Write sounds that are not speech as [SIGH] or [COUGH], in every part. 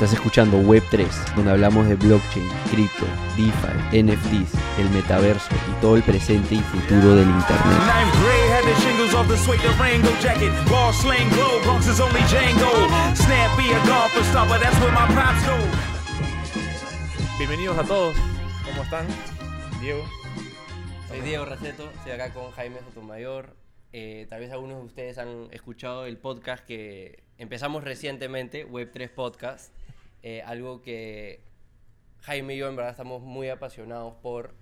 Estás escuchando Web3, donde hablamos de blockchain, cripto, DeFi, NFTs, el metaverso y todo el presente y futuro del Internet. Bienvenidos a todos. ¿Cómo están? Diego. Soy Diego Raceto, estoy acá con Jaime Sotomayor. Eh, tal vez algunos de ustedes han escuchado el podcast que empezamos recientemente, Web3 Podcast. Eh, algo que Jaime y yo en verdad estamos muy apasionados por.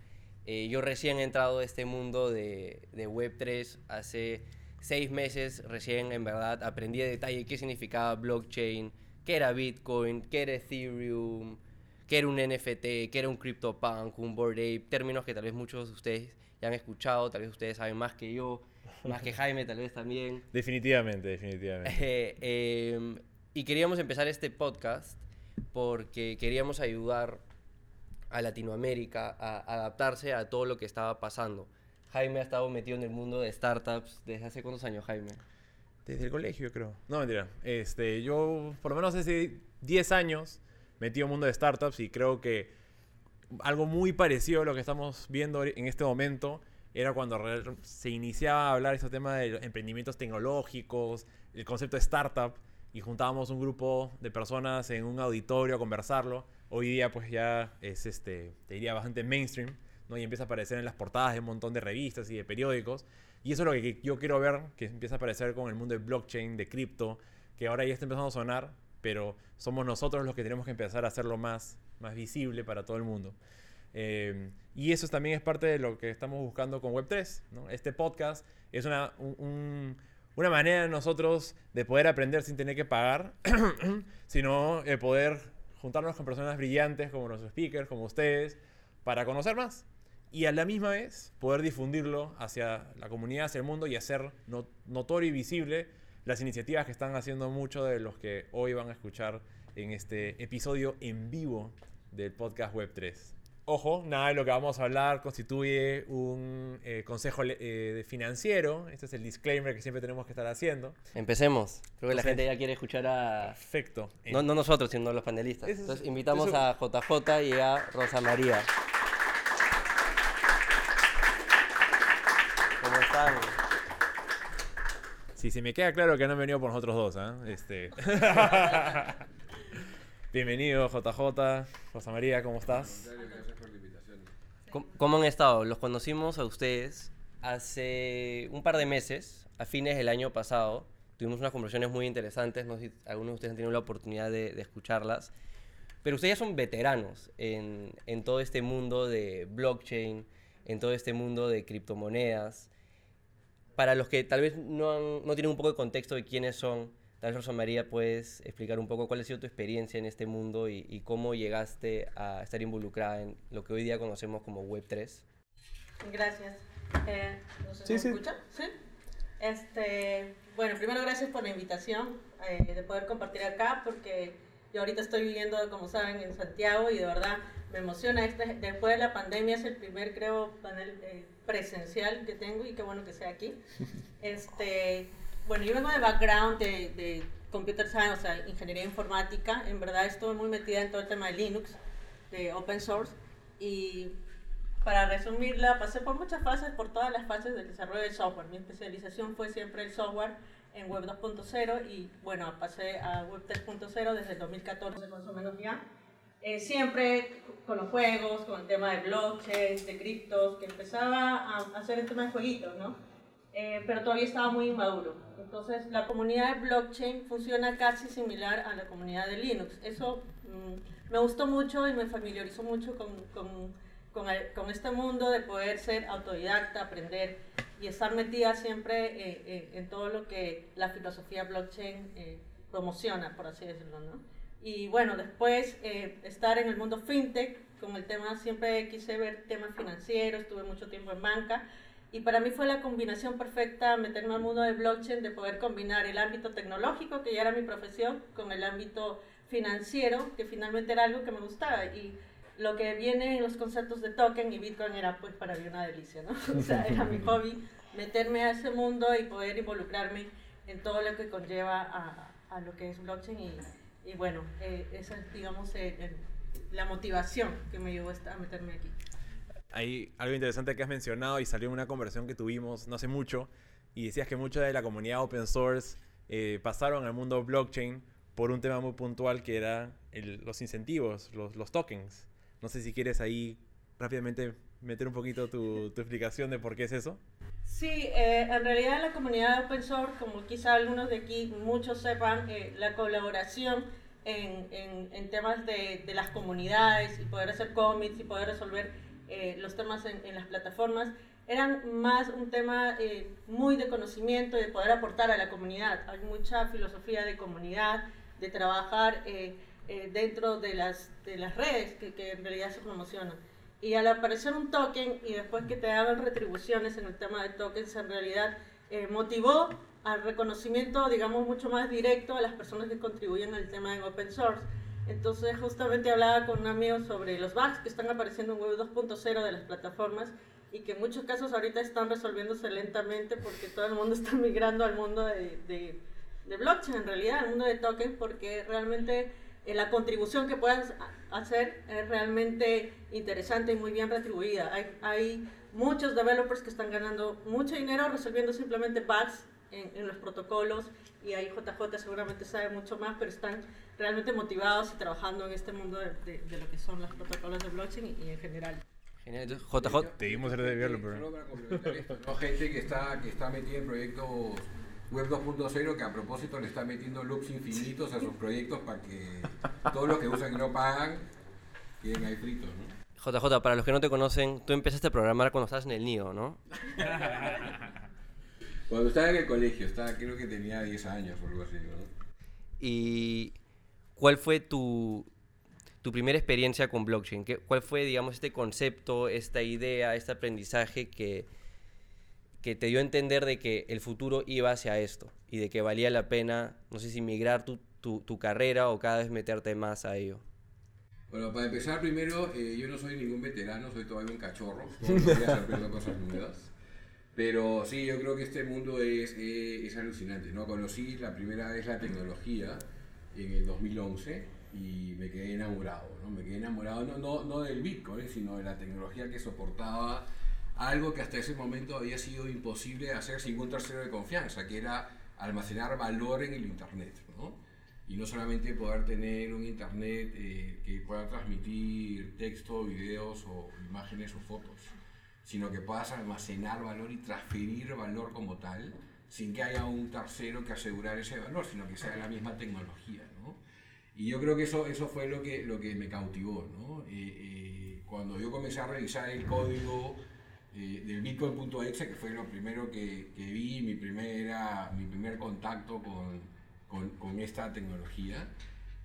Eh, yo recién he entrado a este mundo de, de Web3 hace seis meses, recién en verdad aprendí de detalle qué significaba blockchain, qué era Bitcoin, qué era Ethereum, qué era un NFT, qué era un CryptoPunk, un Bored Ape, términos que tal vez muchos de ustedes ya han escuchado, tal vez ustedes saben más que yo, más que Jaime tal vez también. Definitivamente, definitivamente. [LAUGHS] Eh, em, y queríamos empezar este podcast porque queríamos ayudar a Latinoamérica a adaptarse a todo lo que estaba pasando. Jaime ha estado metido en el mundo de startups desde hace cuántos años, Jaime? Desde el colegio, creo. No, mentira. Este, yo, por lo menos hace 10 años, metí en el mundo de startups y creo que algo muy parecido a lo que estamos viendo en este momento era cuando se iniciaba a hablar este tema de emprendimientos tecnológicos, el concepto de startup y juntábamos un grupo de personas en un auditorio a conversarlo. Hoy día pues ya es, este, te diría, bastante mainstream, ¿no? Y empieza a aparecer en las portadas de un montón de revistas y de periódicos. Y eso es lo que yo quiero ver, que empieza a aparecer con el mundo de blockchain, de cripto, que ahora ya está empezando a sonar, pero somos nosotros los que tenemos que empezar a hacerlo más, más visible para todo el mundo. Eh, y eso también es parte de lo que estamos buscando con Web3. ¿no? Este podcast es una, un, una manera de nosotros de poder aprender sin tener que pagar, [CLEARS THROAT] sino de poder juntarnos con personas brillantes como nuestros speakers, como ustedes, para conocer más. Y a la misma vez poder difundirlo hacia la comunidad, hacia el mundo y hacer notorio y visible las iniciativas que están haciendo muchos de los que hoy van a escuchar en este episodio en vivo del podcast Web3. Ojo, nada de lo que vamos a hablar constituye un eh, consejo eh, financiero. Este es el disclaimer que siempre tenemos que estar haciendo. Empecemos. Creo que la gente ya quiere escuchar a... Perfecto. No, no nosotros, sino los panelistas. Entonces invitamos a JJ y a Rosa María. ¿Cómo están? Sí, se me queda claro que no han venido por nosotros dos, ¿eh? Este... [LAUGHS] Bienvenido, JJ. Rosa María, ¿cómo estás? ¿Cómo han estado? Los conocimos a ustedes hace un par de meses, a fines del año pasado. Tuvimos unas conversaciones muy interesantes, no sé si algunos de ustedes han tenido la oportunidad de, escucharlas. Pero ustedes son veteranos en, en, todo este mundo de blockchain, en todo este mundo de criptomonedas. Para los que tal vez no, no tienen un poco de contexto de quiénes son, Tal vez Rosa María puedes explicar un poco cuál ha sido tu experiencia en este mundo y, cómo llegaste a estar involucrada en lo que hoy día conocemos como Web3. Gracias. Eh, ¿no se sí, escucha? Sí. Este, bueno, primero gracias por la invitación eh, de poder compartir acá porque yo ahorita estoy viviendo, como saben, en Santiago y de verdad me emociona. Este, después de la pandemia es el primer, creo, panel eh, presencial que tengo y qué bueno que sea aquí. [LAUGHS] Este, bueno, yo vengo de background de, de, computer science, o sea, ingeniería informática. En verdad estoy muy metida en todo el tema de Linux, de open source. Y para resumirla, pasé por muchas fases, por todas las fases del desarrollo del software. Mi especialización fue siempre el software en Web 2.0 y bueno, pasé a Web 3.0 desde el 2014 más o menos ya. Eh, siempre con los juegos, con el tema de blockchain, de criptos, que empezaba a hacer el tema de jueguitos, ¿no? Eh, pero todavía estaba muy inmaduro. Entonces, la comunidad de blockchain funciona casi similar a la comunidad de Linux. Eso mm, me gustó mucho y me familiarizó mucho con, con, con, este mundo de poder ser autodidacta, aprender y estar metida siempre eh, eh, en todo lo que la filosofía blockchain promociona, por así decirlo. ¿no? Y bueno, después estar en el mundo fintech, con el tema, siempre quise ver temas financieros, estuve mucho tiempo en banca y para mí fue la combinación perfecta meterme al mundo de blockchain, de poder combinar el ámbito tecnológico, que ya era mi profesión, con el ámbito financiero, que finalmente era algo que me gustaba. Y lo que viene en los conceptos de token y Bitcoin era pues para mí una delicia, ¿no? [LAUGHS] O sea, era mi [LAUGHS] hobby meterme a ese mundo y poder involucrarme en todo lo que conlleva a, a lo que es blockchain y, y bueno, esa es, digamos, la motivación que me llevó a meterme aquí. Hay algo interesante que has mencionado y salió en una conversación que tuvimos no hace mucho y decías que mucha de la comunidad open source pasaron al mundo blockchain por un tema muy puntual que era los incentivos, los, los tokens. No sé si quieres ahí rápidamente meter un poquito tu, tu explicación de por qué es eso. Sí, eh, en realidad la comunidad open source, como quizá algunos de aquí, muchos sepan, eh, la colaboración en, en, en temas de, de, las comunidades y poder hacer cómics y poder resolver eh, los temas en, en, las plataformas, eran más un tema muy de conocimiento de poder aportar a la comunidad. Hay mucha filosofía de comunidad, de trabajar eh, eh, dentro de las, de las redes que, que, en realidad se promocionan. Y al aparecer un token y después que te hagan retribuciones en el tema de tokens, en realidad eh, motivó al reconocimiento, digamos, mucho más directo a las personas que contribuyen al tema en open source. Entonces, justamente hablaba con un amigo sobre los bugs que están apareciendo en Web 2.0 de las plataformas y que en muchos casos ahorita están resolviéndose lentamente porque todo el mundo [LAUGHS] está migrando al mundo de, de de blockchain en realidad, el mundo de tokens, porque realmente eh, la contribución que puedas hacer es realmente interesante y muy bien retribuida. Hay, hay, muchos developers que están ganando mucho dinero resolviendo simplemente bugs en, en, los protocolos y ahí JJ seguramente sabe mucho más, pero están realmente motivados y trabajando en este mundo de, de, lo que son los protocolos de blockchain y, en general. Genial. JJ. Te dimos ser developer. ¿no? Gente que está, que está metida en proyectos Web 2.0 que a propósito le está metiendo loops infinitos a sus proyectos para que todos los que usan y no pagan queden ahí fritos, ¿no? JJ, para los que no te conocen, tú empezaste a programar cuando estabas en el NIO, ¿no? cuando estaba en el colegio, estaba, creo que tenía 10 años o algo así, ¿no? ¿Y cuál fue tu, tu primera experiencia con blockchain? ¿Qué, ¿Cuál fue, digamos, este concepto, esta idea, este aprendizaje que, que te dio a entender de que el futuro iba hacia esto y de que valía la pena, no sé si migrar tu, tu, tu carrera o cada vez meterte más a ello? Bueno, para empezar, primero, eh, yo no soy ningún veterano, soy todavía un cachorro, días aprendo cosas nuevas. Pero sí, yo creo que este mundo es, es, es, alucinante, ¿no? Conocí la primera vez la tecnología en el 2011 y me quedé enamorado, ¿no? Me quedé enamorado no, no, no del Bitcoin, sino de la tecnología que soportaba algo que hasta ese momento había sido imposible hacer sin un tercero de confianza, que era almacenar valor en el Internet. ¿no? Y no solamente poder tener un Internet eh, que pueda transmitir texto, videos o imágenes o fotos, sino que puedas almacenar valor y transferir valor como tal, sin que haya un tercero que asegurar ese valor, sino que sea la misma tecnología. Y yo creo que eso, eso fue lo que, lo que me cautivó. ¿no? Eh, eh, cuando yo comencé a revisar el código eh, del Bitcoin.exe, que fue lo primero que, que, vi, mi, primera, mi primer contacto con, con, con esta tecnología.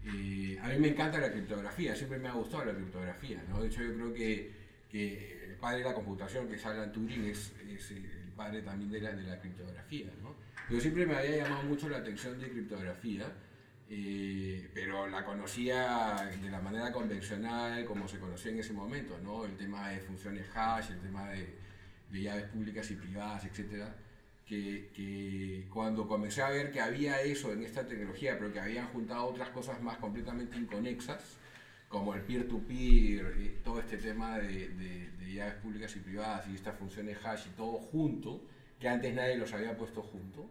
Eh, a mí me encanta la criptografía, siempre me ha gustado la criptografía. ¿no? De hecho, yo creo que, que el padre de la computación, que es Alan Turing, es, es el padre también de la, de la criptografía. ¿no? Pero siempre me había llamado mucho la atención de criptografía. Eh, pero la conocía de la manera convencional como se conocía en ese momento, ¿no? El tema de funciones hash, el tema de, de llaves públicas y privadas, etcétera. Que, que, cuando comencé a ver que había eso en esta tecnología, pero que habían juntado otras cosas más completamente inconexas, como el peer-to-peer, -peer, eh, todo este tema de, de, de, llaves públicas y privadas y estas funciones hash y todo junto, que antes nadie los había puesto junto,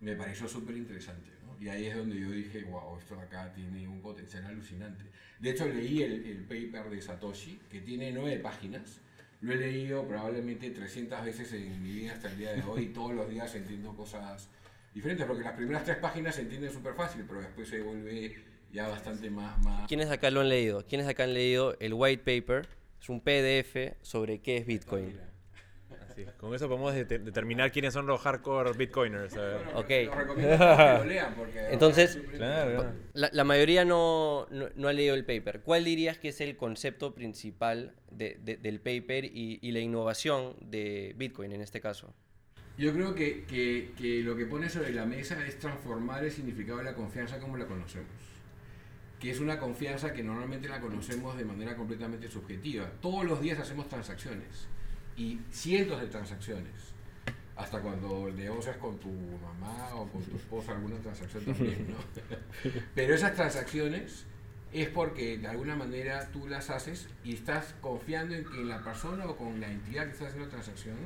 me pareció súper interesante. Y ahí es donde yo dije, wow, esto acá tiene un potencial alucinante. De hecho, leí el, el paper de Satoshi, que tiene nueve páginas. Lo he leído probablemente 300 veces en mi vida hasta el día de hoy y todos los días entiendo cosas diferentes, porque las primeras tres páginas se entienden súper fácil, pero después se vuelve ya bastante más, más... ¿Quiénes acá lo han leído? ¿Quiénes acá han leído el white paper? Es un PDF sobre qué es Bitcoin. Sí, con eso podemos de determinar quiénes son los hardcore bitcoiners. Bueno, ok. [LAUGHS] Lo lean porque Entonces, claro, La, la, mayoría no, no, no, ha leído el paper. ¿Cuál dirías que es el concepto principal de, de, del paper y, y, la innovación de Bitcoin en este caso? Yo creo que, que, que lo que pone sobre la mesa es transformar el significado de la confianza como la conocemos que es una confianza que normalmente la conocemos de manera completamente subjetiva. Todos los días hacemos transacciones y cientos de transacciones. hasta cuando negocias con tu mamá o con tu esposa alguna transacción también, ¿no? [LAUGHS] Pero esas transacciones es porque de alguna manera tú las haces y estás confiando en que la persona o con la entidad que está haciendo la transacción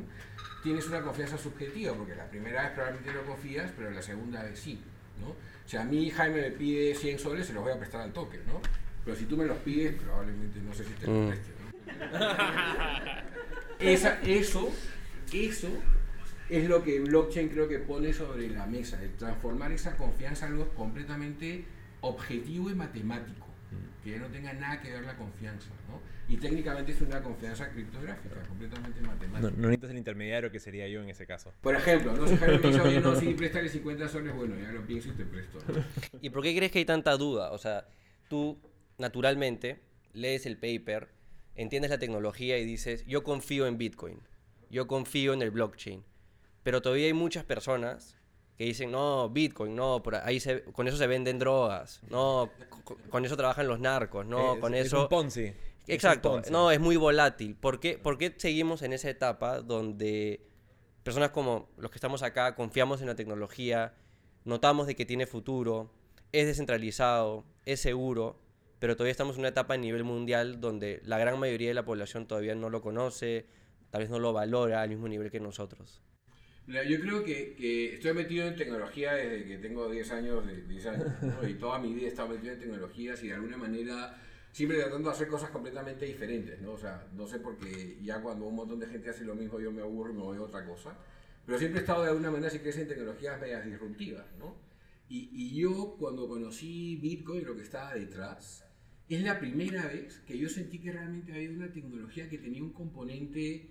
tienes una confianza subjetiva, porque la primera vez probablemente no confías, pero la segunda vez sí, ¿no? O sea, a mí Jaime me pide 100 soles, se los voy a prestar al toque, ¿no? Pero si tú me los pides, probablemente no sé si te los Mm. preste, ¿no? [LAUGHS] Esa, eso, eso es lo que blockchain creo que pone sobre la mesa, el transformar esa confianza en algo completamente objetivo y matemático, que ya no tenga nada que ver la confianza, ¿no? Y técnicamente es una confianza criptográfica, completamente matemática. No, no necesitas el intermediario que sería yo en ese caso. Por ejemplo, no sé, Jaime me dice, oye, no, sí, préstale 50 soles, bueno, ya lo pienso y te presto, ¿no? ¿Y por qué crees que hay tanta duda? O sea, tú naturalmente lees el paper, entiendes la tecnología y dices, yo confío en Bitcoin, yo confío en el blockchain. Pero todavía hay muchas personas que dicen, no, Bitcoin, no, por ahí se- con eso se venden drogas, no, co- con eso trabajan los narcos, no, Es- con es eso... un Ponzi. Es un Exacto, Ponzi. no, es muy volátil. ¿Por qué, por qué seguimos en esa etapa donde personas como los que estamos acá confiamos en la tecnología, notamos de que tiene futuro, es descentralizado, es seguro, pero todavía estamos en una etapa a nivel mundial donde la gran mayoría de la población todavía no lo conoce, tal vez no lo valora al mismo nivel que nosotros? Yo creo que, que estoy metido en tecnología desde que tengo 10 años, de, 10 años ¿no? y toda mi vida he estado metido en tecnologías y de alguna manera siempre tratando de hacer cosas completamente diferentes, ¿no? O sea, no sé por qué ya cuando un montón de gente hace lo mismo yo me aburro y me voy a otra cosa, pero siempre he estado de alguna manera, si crees, en tecnologías medias disruptivas, ¿no? Y, y yo cuando conocí Bitcoin, lo que estaba detrás, es la primera vez que yo sentí que realmente había una tecnología que tenía un componente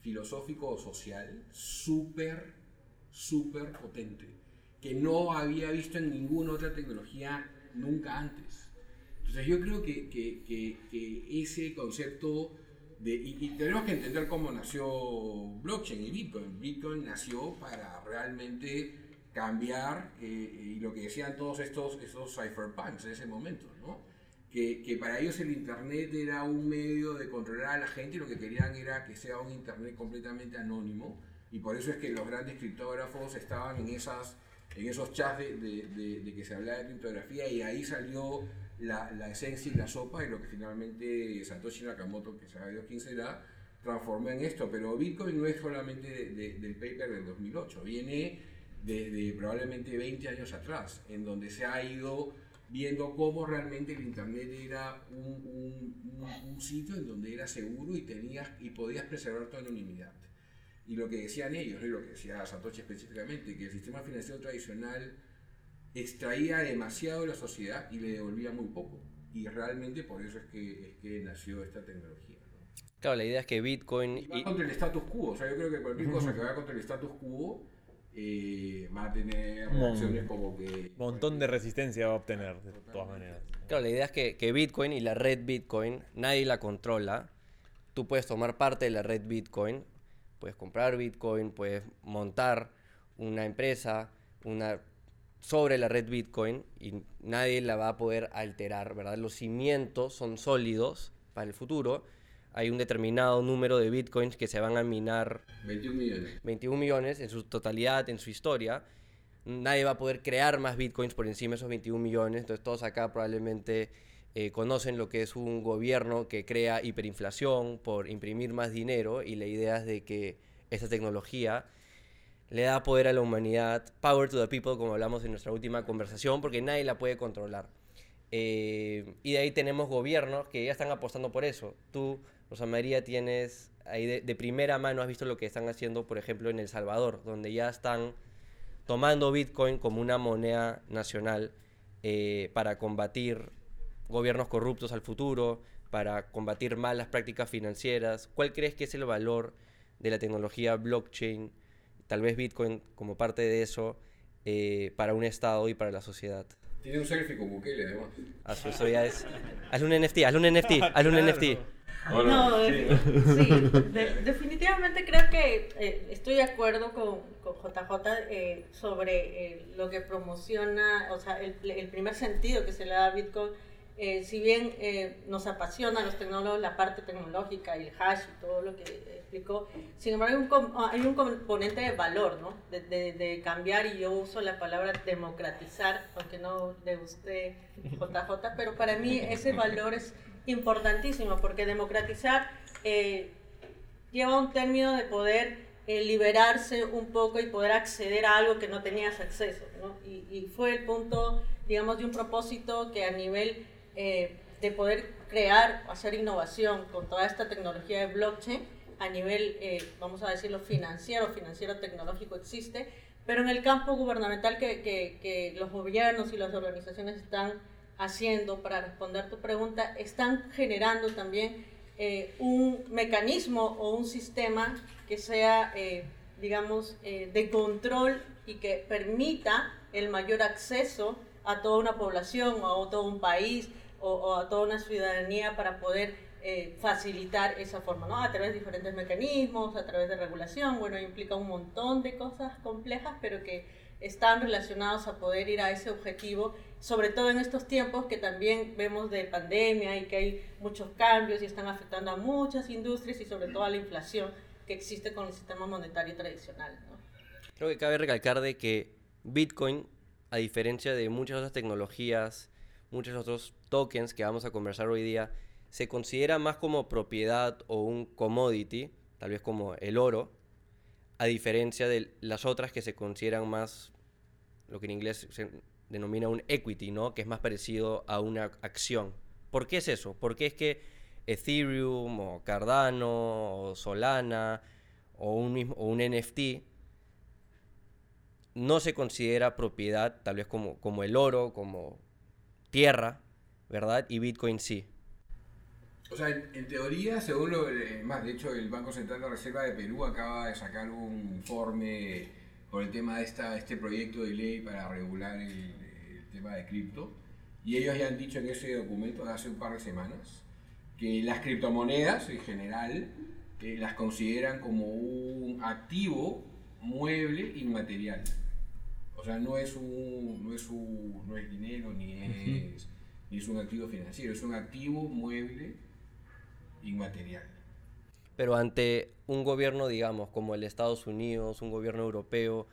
filosófico o social súper, súper potente, que no había visto en ninguna otra tecnología nunca antes. Entonces yo creo que, ese concepto de, y, tenemos que entender cómo nació blockchain y Bitcoin. Bitcoin nació para realmente cambiar, eh, y lo que decían todos estos, estos cypherpunks en ese momento, ¿no? Que, que para ellos el Internet era un medio de controlar a la gente y lo que querían era que sea un Internet completamente anónimo y por eso es que los grandes criptógrafos estaban en, esas, en esos chats de, de- de- de que se hablaba de criptografía y ahí salió la, la esencia y la sopa y lo que finalmente Satoshi Nakamoto, que sabe Dios quién será, transformó en esto. Pero Bitcoin no es solamente de- de- del paper del 2008, viene desde probablemente 20 años atrás, en donde se ha ido viendo cómo realmente el Internet era un, un- un- un sitio en donde era seguro y, tenías, y podías preservar tu anonimidad. Y lo que decían ellos, y lo que decía Satoshi específicamente, que el sistema financiero tradicional extraía demasiado de la sociedad y le devolvía muy poco. Y realmente por eso es que, es que nació esta tecnología. ¿no? Claro, la idea es que Bitcoin... Y va y- contra el status quo. O sea, yo creo que cualquier cosa que vaya contra el status quo eh, va a tener Mon- reacciones como que... montón de resistencia va a obtener, de todas maneras. Claro, la idea es que, que Bitcoin y la red Bitcoin, nadie la controla. Tú puedes tomar parte de la red Bitcoin, puedes comprar Bitcoin, puedes montar una empresa una, sobre la red Bitcoin y nadie la va a poder alterar, ¿verdad? Los cimientos son sólidos para el futuro. Hay un determinado número de Bitcoins que se van a minar 21 millones. 21 millones en su totalidad, en su historia. Nadie va a poder crear más bitcoins por encima de esos 21 millones. Entonces todos acá probablemente eh, conocen lo que es un gobierno que crea hiperinflación por imprimir más dinero y la idea es de que esta tecnología le da poder a la humanidad, power to the people, como hablamos en nuestra última conversación, porque nadie la puede controlar. Eh, y de ahí tenemos gobiernos que ya están apostando por eso. Tú, Rosa María, tienes ahí de, de primera mano, has visto lo que están haciendo, por ejemplo, en El Salvador, donde ya están tomando Bitcoin como una moneda nacional eh, para combatir gobiernos corruptos al futuro, para combatir malas prácticas financieras. ¿Cuál crees que es el valor de la tecnología blockchain, tal vez Bitcoin como parte de eso, eh, para un Estado y para la sociedad? Tiene un selfie con Bukele además. Eso, eso ya es... Hazle un NFT, hazle un NFT, hazle un [LAUGHS] NFT. No, [LAUGHS] sí, de- definitivamente creo que eh, estoy de acuerdo con, con JJ eh, sobre eh, lo que promociona, o sea, el, el primer sentido que se le da a Bitcoin eh, si bien nos apasiona a los tecnólogos la parte tecnológica y el hash y todo lo que explicó, sin embargo hay un, hay un componente de valor, ¿no? De, de, cambiar, y yo uso la palabra democratizar, aunque no le guste JJ, pero para mí ese valor es importantísimo, porque democratizar eh, lleva un término de poder liberarse un poco y poder acceder a algo que no tenías acceso, ¿no? Y, y fue el punto, digamos, de un propósito que a nivel eh, de poder crear, hacer innovación con toda esta tecnología de blockchain a nivel, eh, vamos a decirlo, financiero, financiero tecnológico existe, pero en el campo gubernamental que, que, los gobiernos y las organizaciones están haciendo para responder tu pregunta, están generando también eh, un mecanismo o un sistema que sea, digamos, de control y que permita el mayor acceso a toda una población o a todo un país o, a toda una ciudadanía para poder eh, facilitar esa forma, ¿no? A través de diferentes mecanismos, a través de regulación, bueno, implica un montón de cosas complejas, pero que están relacionados a poder ir a ese objetivo, sobre todo en estos tiempos que también vemos de pandemia y que hay muchos cambios y están afectando a muchas industrias y sobre todo a la inflación que existe con el sistema monetario tradicional. ¿no? Creo que cabe recalcar de que Bitcoin, a diferencia de muchas otras tecnologías muchos otros tokens que vamos a conversar hoy día, se considera más como propiedad o un commodity, tal vez como el oro, a diferencia de las otras que se consideran más lo que en inglés denomina un equity, ¿no? Que es más parecido a una acción. ¿Por qué es eso? Porque es que Ethereum o Cardano o Solana o un, mismo, o un NFT no se considera propiedad, tal vez como, como el oro, como tierra, ¿verdad? Y Bitcoin sí. O sea, en, teoría, según lo más, de hecho, el Banco Central de Reserva de Perú acaba de sacar un informe por el tema de esta, este proyecto de ley para regular el, tema de cripto. Y ellos ya han dicho en ese documento de hace un par de semanas que las criptomonedas en general eh, las consideran como un activo mueble inmaterial. O sea, no es un, no es un, no es dinero ni es, ni es un activo financiero, es un activo mueble inmaterial. Pero ante un gobierno, digamos, como el de Estados Unidos, un gobierno europeo,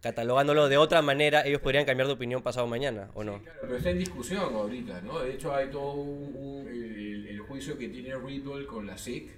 catalogándolo de otra manera, ellos podrían cambiar de opinión pasado mañana, ¿o no? claro, pero está en discusión ahorita, ¿no? De hecho, hay todo un, el, juicio que tiene Ripple con la SEC,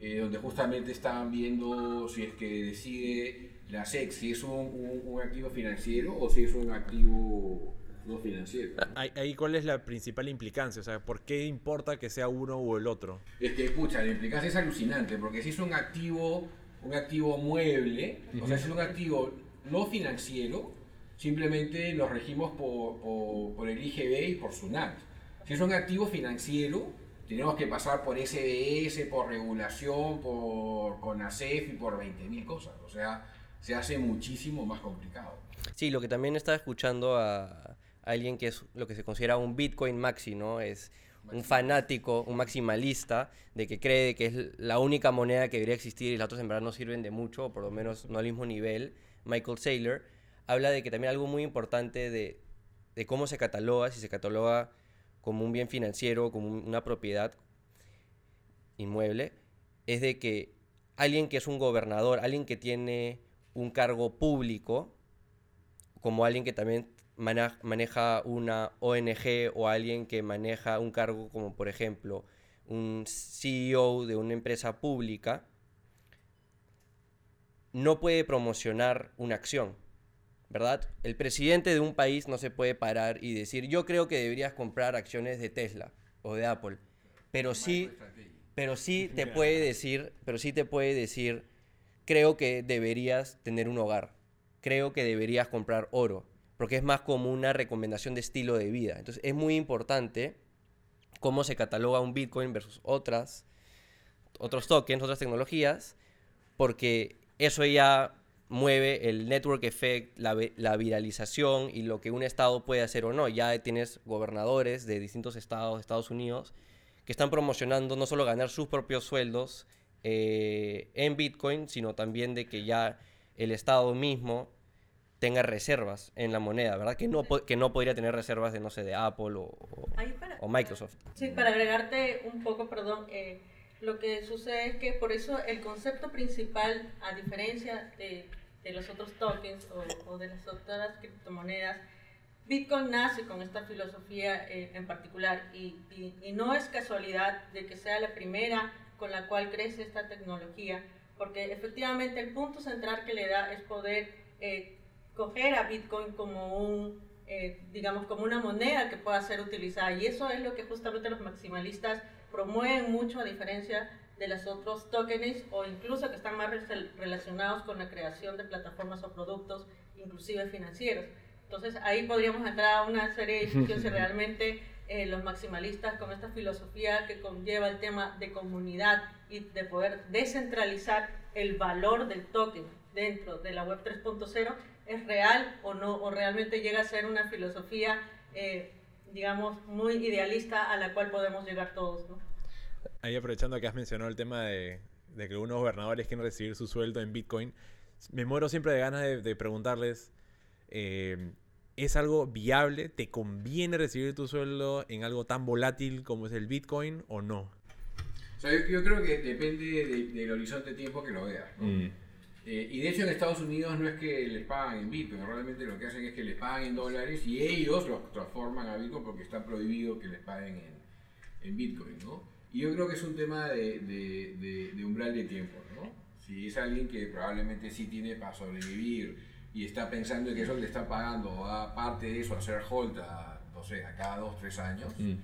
eh, donde justamente estaban viendo si es que decide la SEC, si es un, activo financiero o si es un activo no financiero. Ahí, cuál es la principal implicancia, o sea, ¿por qué importa que sea uno o el otro? Es que, escucha, la implicancia es alucinante, porque si es un activo, un activo mueble, o sea, si es un activo no financiero, simplemente nos regimos por, por, el IGB y por SUNAT. Si es un activo financiero, tenemos que pasar por SBS, por regulación, por CONACEF y por 20.000 cosas. O sea, se hace muchísimo más complicado. Sí, lo que también estaba escuchando a, alguien que es lo que se considera un Bitcoin maxi, ¿no? Es un fanático, un maximalista, de que cree que es la única moneda que debería existir y las otras en verdad no sirven de mucho, o por lo menos no al mismo nivel. Michael Saylor habla de que también algo muy importante de, de cómo se cataloga, si se cataloga como un bien financiero, como una propiedad inmueble, es de que alguien que es un gobernador, alguien que tiene un cargo público, como alguien que también maneja una ONG o alguien que maneja un cargo como por ejemplo un CEO de una empresa pública, no puede promocionar una acción, ¿verdad? El presidente de un país no se puede parar y decir, yo creo que deberías comprar acciones de Tesla o de Apple, pero sí, pero sí te puede decir, pero sí te puede decir, creo que deberías tener un hogar, creo que deberías comprar oro, porque es más como una recomendación de estilo de vida. Entonces es muy importante cómo se cataloga un Bitcoin versus otras, otros tokens, otras tecnologías, porque eso ya mueve el network effect, la, la, viralización y lo que un estado puede hacer o no. Ya tienes gobernadores de distintos estados de Estados Unidos que están promocionando no solo ganar sus propios sueldos eh, en Bitcoin, sino también de que ya el Estado mismo tenga reservas en la moneda, ¿verdad? Que no, que no podría tener reservas de, no sé, de Apple o, o, Microsoft. Sí, para agregarte un poco, perdón, eh, lo que sucede es que por eso el concepto principal, a diferencia de, de los otros tokens o, o, de las otras criptomonedas, Bitcoin nace con esta filosofía eh, en particular y, y, y no es casualidad de que sea la primera con la cual crece esta tecnología, porque efectivamente el punto central que le da es poder eh, coger a Bitcoin como un, eh, digamos, como una moneda que pueda ser utilizada. Y eso es lo que justamente los maximalistas promueven mucho a diferencia de los otros tokens o incluso que están más relacionados con la creación de plataformas o productos, inclusive financieros. Entonces ahí podríamos entrar a una serie de discusiones si [LAUGHS] realmente eh, los maximalistas con esta filosofía que conlleva el tema de comunidad y de poder descentralizar el valor del token dentro de la web 3.0 es real o no, o realmente llega a ser una filosofía, eh, digamos, muy idealista a la cual podemos llegar todos. ¿no? Ahí aprovechando que has mencionado el tema de, de que algunos gobernadores quieren recibir su sueldo en Bitcoin, me muero siempre de ganas de, preguntarles, eh, ¿es algo viable? ¿Te conviene recibir tu sueldo en algo tan volátil como es el Bitcoin o no? yo, creo que depende del horizonte de tiempo que lo veas. Mm. Eh, y de hecho en Estados Unidos no es que les pagan en Bitcoin, realmente lo que hacen es que les pagan en dólares y ellos los transforman a Bitcoin porque está prohibido que les paguen en, en Bitcoin, ¿no? Y yo creo que es un tema de, de, de, umbral de tiempo, ¿no? Si es alguien que probablemente sí tiene para sobrevivir y está pensando que eso le está pagando, aparte de eso, hacer hold a, no sé, a cada dos, tres años, mm.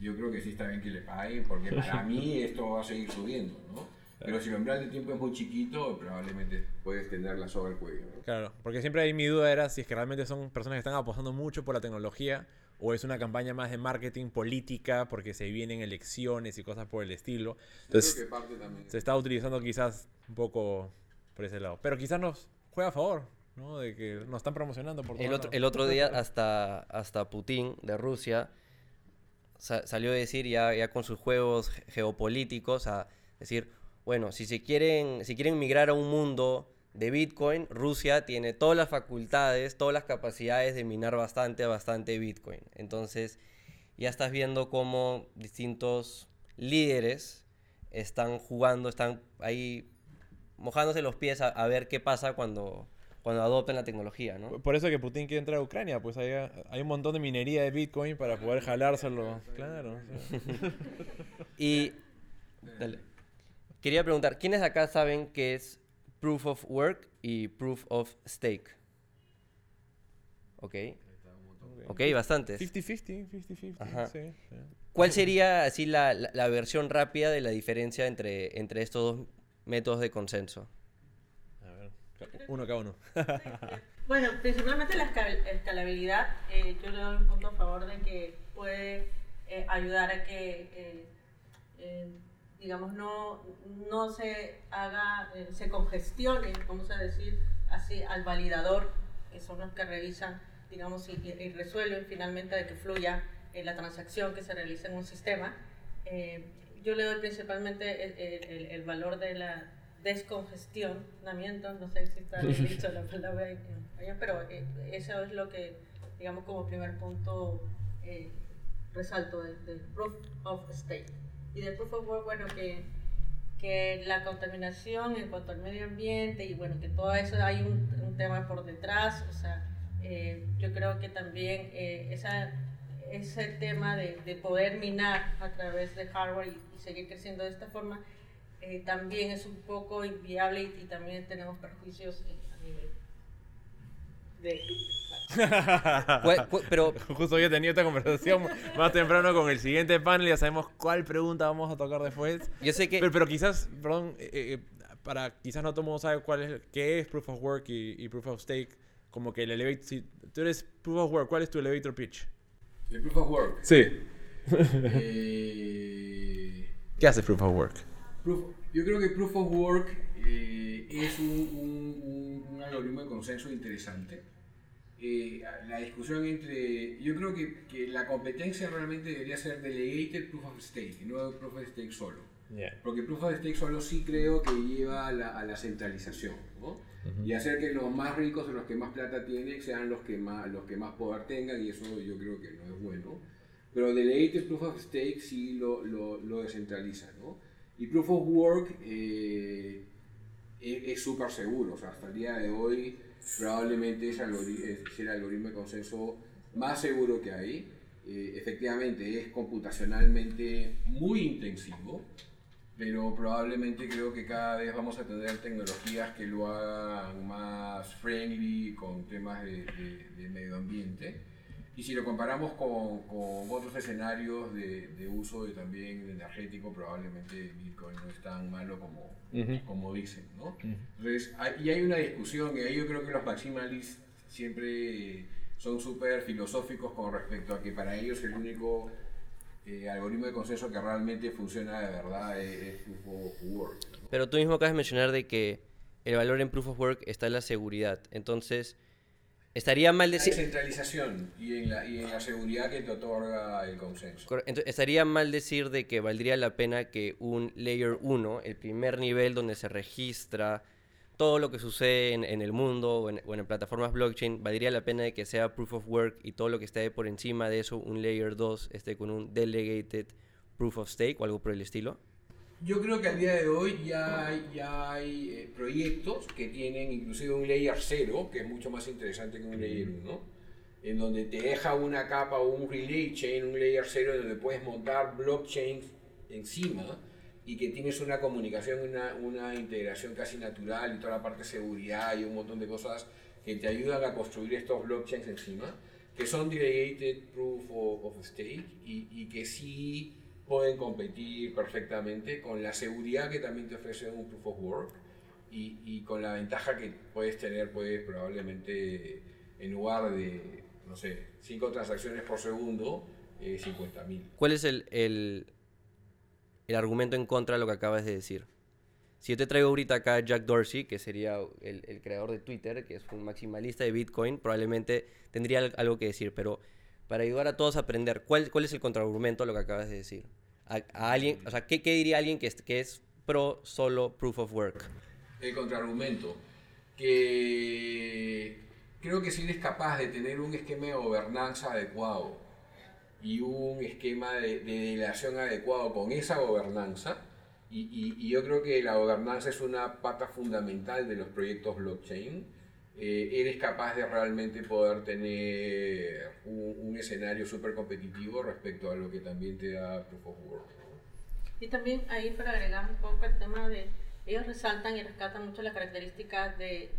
yo creo que sí está bien que le paguen porque para [LAUGHS] mí esto va a seguir subiendo, ¿no? Pero si el umbral de tiempo es muy chiquito, probablemente puedes tenerla sobre el cuello. Claro, porque siempre ahí mi duda era si es que realmente son personas que están apostando mucho por la tecnología o es una campaña más de marketing política porque se vienen elecciones y cosas por el estilo. Entonces, se está utilizando quizás un poco por ese lado. Pero quizás nos juega a favor, ¿no? De que nos están promocionando por el otro, el otro día hasta, hasta Putin de Rusia salió a decir ya, ya con sus juegos geopolíticos a decir bueno, si se quieren, si quieren migrar a un mundo de Bitcoin, Rusia tiene todas las facultades, todas las capacidades de minar bastante, bastante Bitcoin. Entonces, ya estás viendo cómo distintos líderes están jugando, están ahí mojándose los pies a, ver qué pasa cuando, cuando adopten la tecnología, ¿no? Por eso que Putin quiere entrar a Ucrania, pues hay, hay un montón de minería de Bitcoin para poder jalárselo. [LAUGHS] Claro. y... Dale. Quería preguntar, ¿quiénes acá saben qué es Proof of Work y Proof of Stake? Ok. Ok, bastantes. 50-50, 50-50. ¿Cuál sería así la, la, versión rápida de la diferencia entre, entre estos dos métodos de consenso? A ver, uno cada uno. [LAUGHS] bueno, principalmente la escalabilidad. Eh, yo le doy un punto a favor de que puede eh, ayudar a que eh, digamos, no, no se haga, eh, se congestione, vamos a decir así, al validador, que son los que revisan, digamos, y, resuelven finalmente de que fluya eh, la transacción que se realiza en un sistema. Eh, yo le doy principalmente el, el, valor de la descongestionamiento, no sé si está bien [LAUGHS] dicho la palabra pero eso es lo que, digamos, como primer punto resalto del proof of stake y de Proof of Work, bueno, que, que la contaminación en cuanto al medio ambiente y bueno, que todo eso hay un, un tema por detrás, o sea, eh, yo creo que también eh, esa, ese tema de, de, poder minar a través de hardware y, seguir creciendo de esta forma, eh, también es un poco inviable y, y también tenemos perjuicios a nivel de [LAUGHS] pero justo hoy he tenido esta conversación más temprano con el siguiente panel, ya sabemos cuál pregunta vamos a tocar después. Yo sé que pero, quizás, perdón, eh, eh, para quizás no todo el mundo sabe cuál es qué es proof of work y, proof of stake, como que el elevator si tú eres proof of work, ¿cuál es tu elevator pitch? El proof of work. Sí. Eh, ¿Qué hace proof of work? yo creo que proof of work es un, un, un algoritmo de consenso interesante eh, la discusión entre. Yo creo que, que, la competencia realmente debería ser delegated proof of stake, no proof of stake solo. Porque Proof of Stake solo sí creo que lleva a la, a la centralización, ¿no? Y hacer que los más ricos o los que más plata tienen sean los que más, los que más poder tengan, y eso yo creo que no es bueno. Pero Delegated Proof of Stake sí lo, lo, lo descentraliza, ¿no? Y Proof of Work eh, es súper seguro, o sea, hasta el día de hoy probablemente es, el algoritmo de consenso más seguro que hay. Eh, efectivamente es computacionalmente muy intensivo, pero probablemente creo que cada vez vamos a tener tecnologías que lo hagan más friendly con temas de, de medio ambiente. Y si lo comparamos con, con otros escenarios de, de, uso y también energético, probablemente Bitcoin no es tan malo como, como dicen, ¿no? Entonces, hay, y hay una discusión, y ahí yo creo que los maximalistas siempre son súper filosóficos con respecto a que para ellos el único eh, algoritmo de consenso que realmente funciona de verdad es, Proof of Work. Pero tú mismo acabas de mencionar de que el valor en Proof of Work está en la seguridad. Entonces, Estaría mal decir... La descentralización y en la, y en la seguridad que te otorga el consenso. Entonces, estaría mal decir de que valdría la pena que un Layer 1, el primer nivel donde se registra todo lo que sucede en, en el mundo o en, o en, plataformas blockchain, valdría la pena de que sea Proof of Work y todo lo que esté por encima de eso, un Layer 2, esté con un Delegated Proof of Stake o algo por el estilo. Yo creo que al día de hoy ya hay, ya hay eh, proyectos que tienen inclusive un layer 0, que es mucho más interesante que un layer 1, en donde te deja una capa o un relay chain, un layer 0, donde puedes montar blockchains encima y que tienes una comunicación, una, una integración casi natural y toda la parte de seguridad y un montón de cosas que te ayudan a construir estos blockchains encima, que son delegated proof of, of stake y, y que sí pueden competir perfectamente con la seguridad que también te ofrece un Proof of Work y, y con la ventaja que puedes tener, puedes probablemente en lugar de, no sé, 5 transacciones por segundo, eh, 50.000. ¿Cuál es el, el, el, argumento en contra de lo que acabas de decir? Si yo te traigo ahorita acá a Jack Dorsey, que sería el, el creador de Twitter, que es un maximalista de Bitcoin, probablemente tendría algo que decir, pero para ayudar a todos a aprender, ¿cuál, es el contraargumento a lo que acabas de decir? a, alguien, o sea, ¿qué, ¿qué, diría alguien que es, pro solo proof of work? El contraargumento, que creo que si eres capaz de tener un esquema de gobernanza adecuado y un esquema de, de adecuado con esa gobernanza, y, y, yo creo que la gobernanza es una pata fundamental de los proyectos blockchain, eh, eres capaz de realmente poder tener un, un escenario súper competitivo respecto a lo que también te da Proof of Work. Y también ahí para agregar un poco el tema de, ellos resaltan y rescatan mucho las características de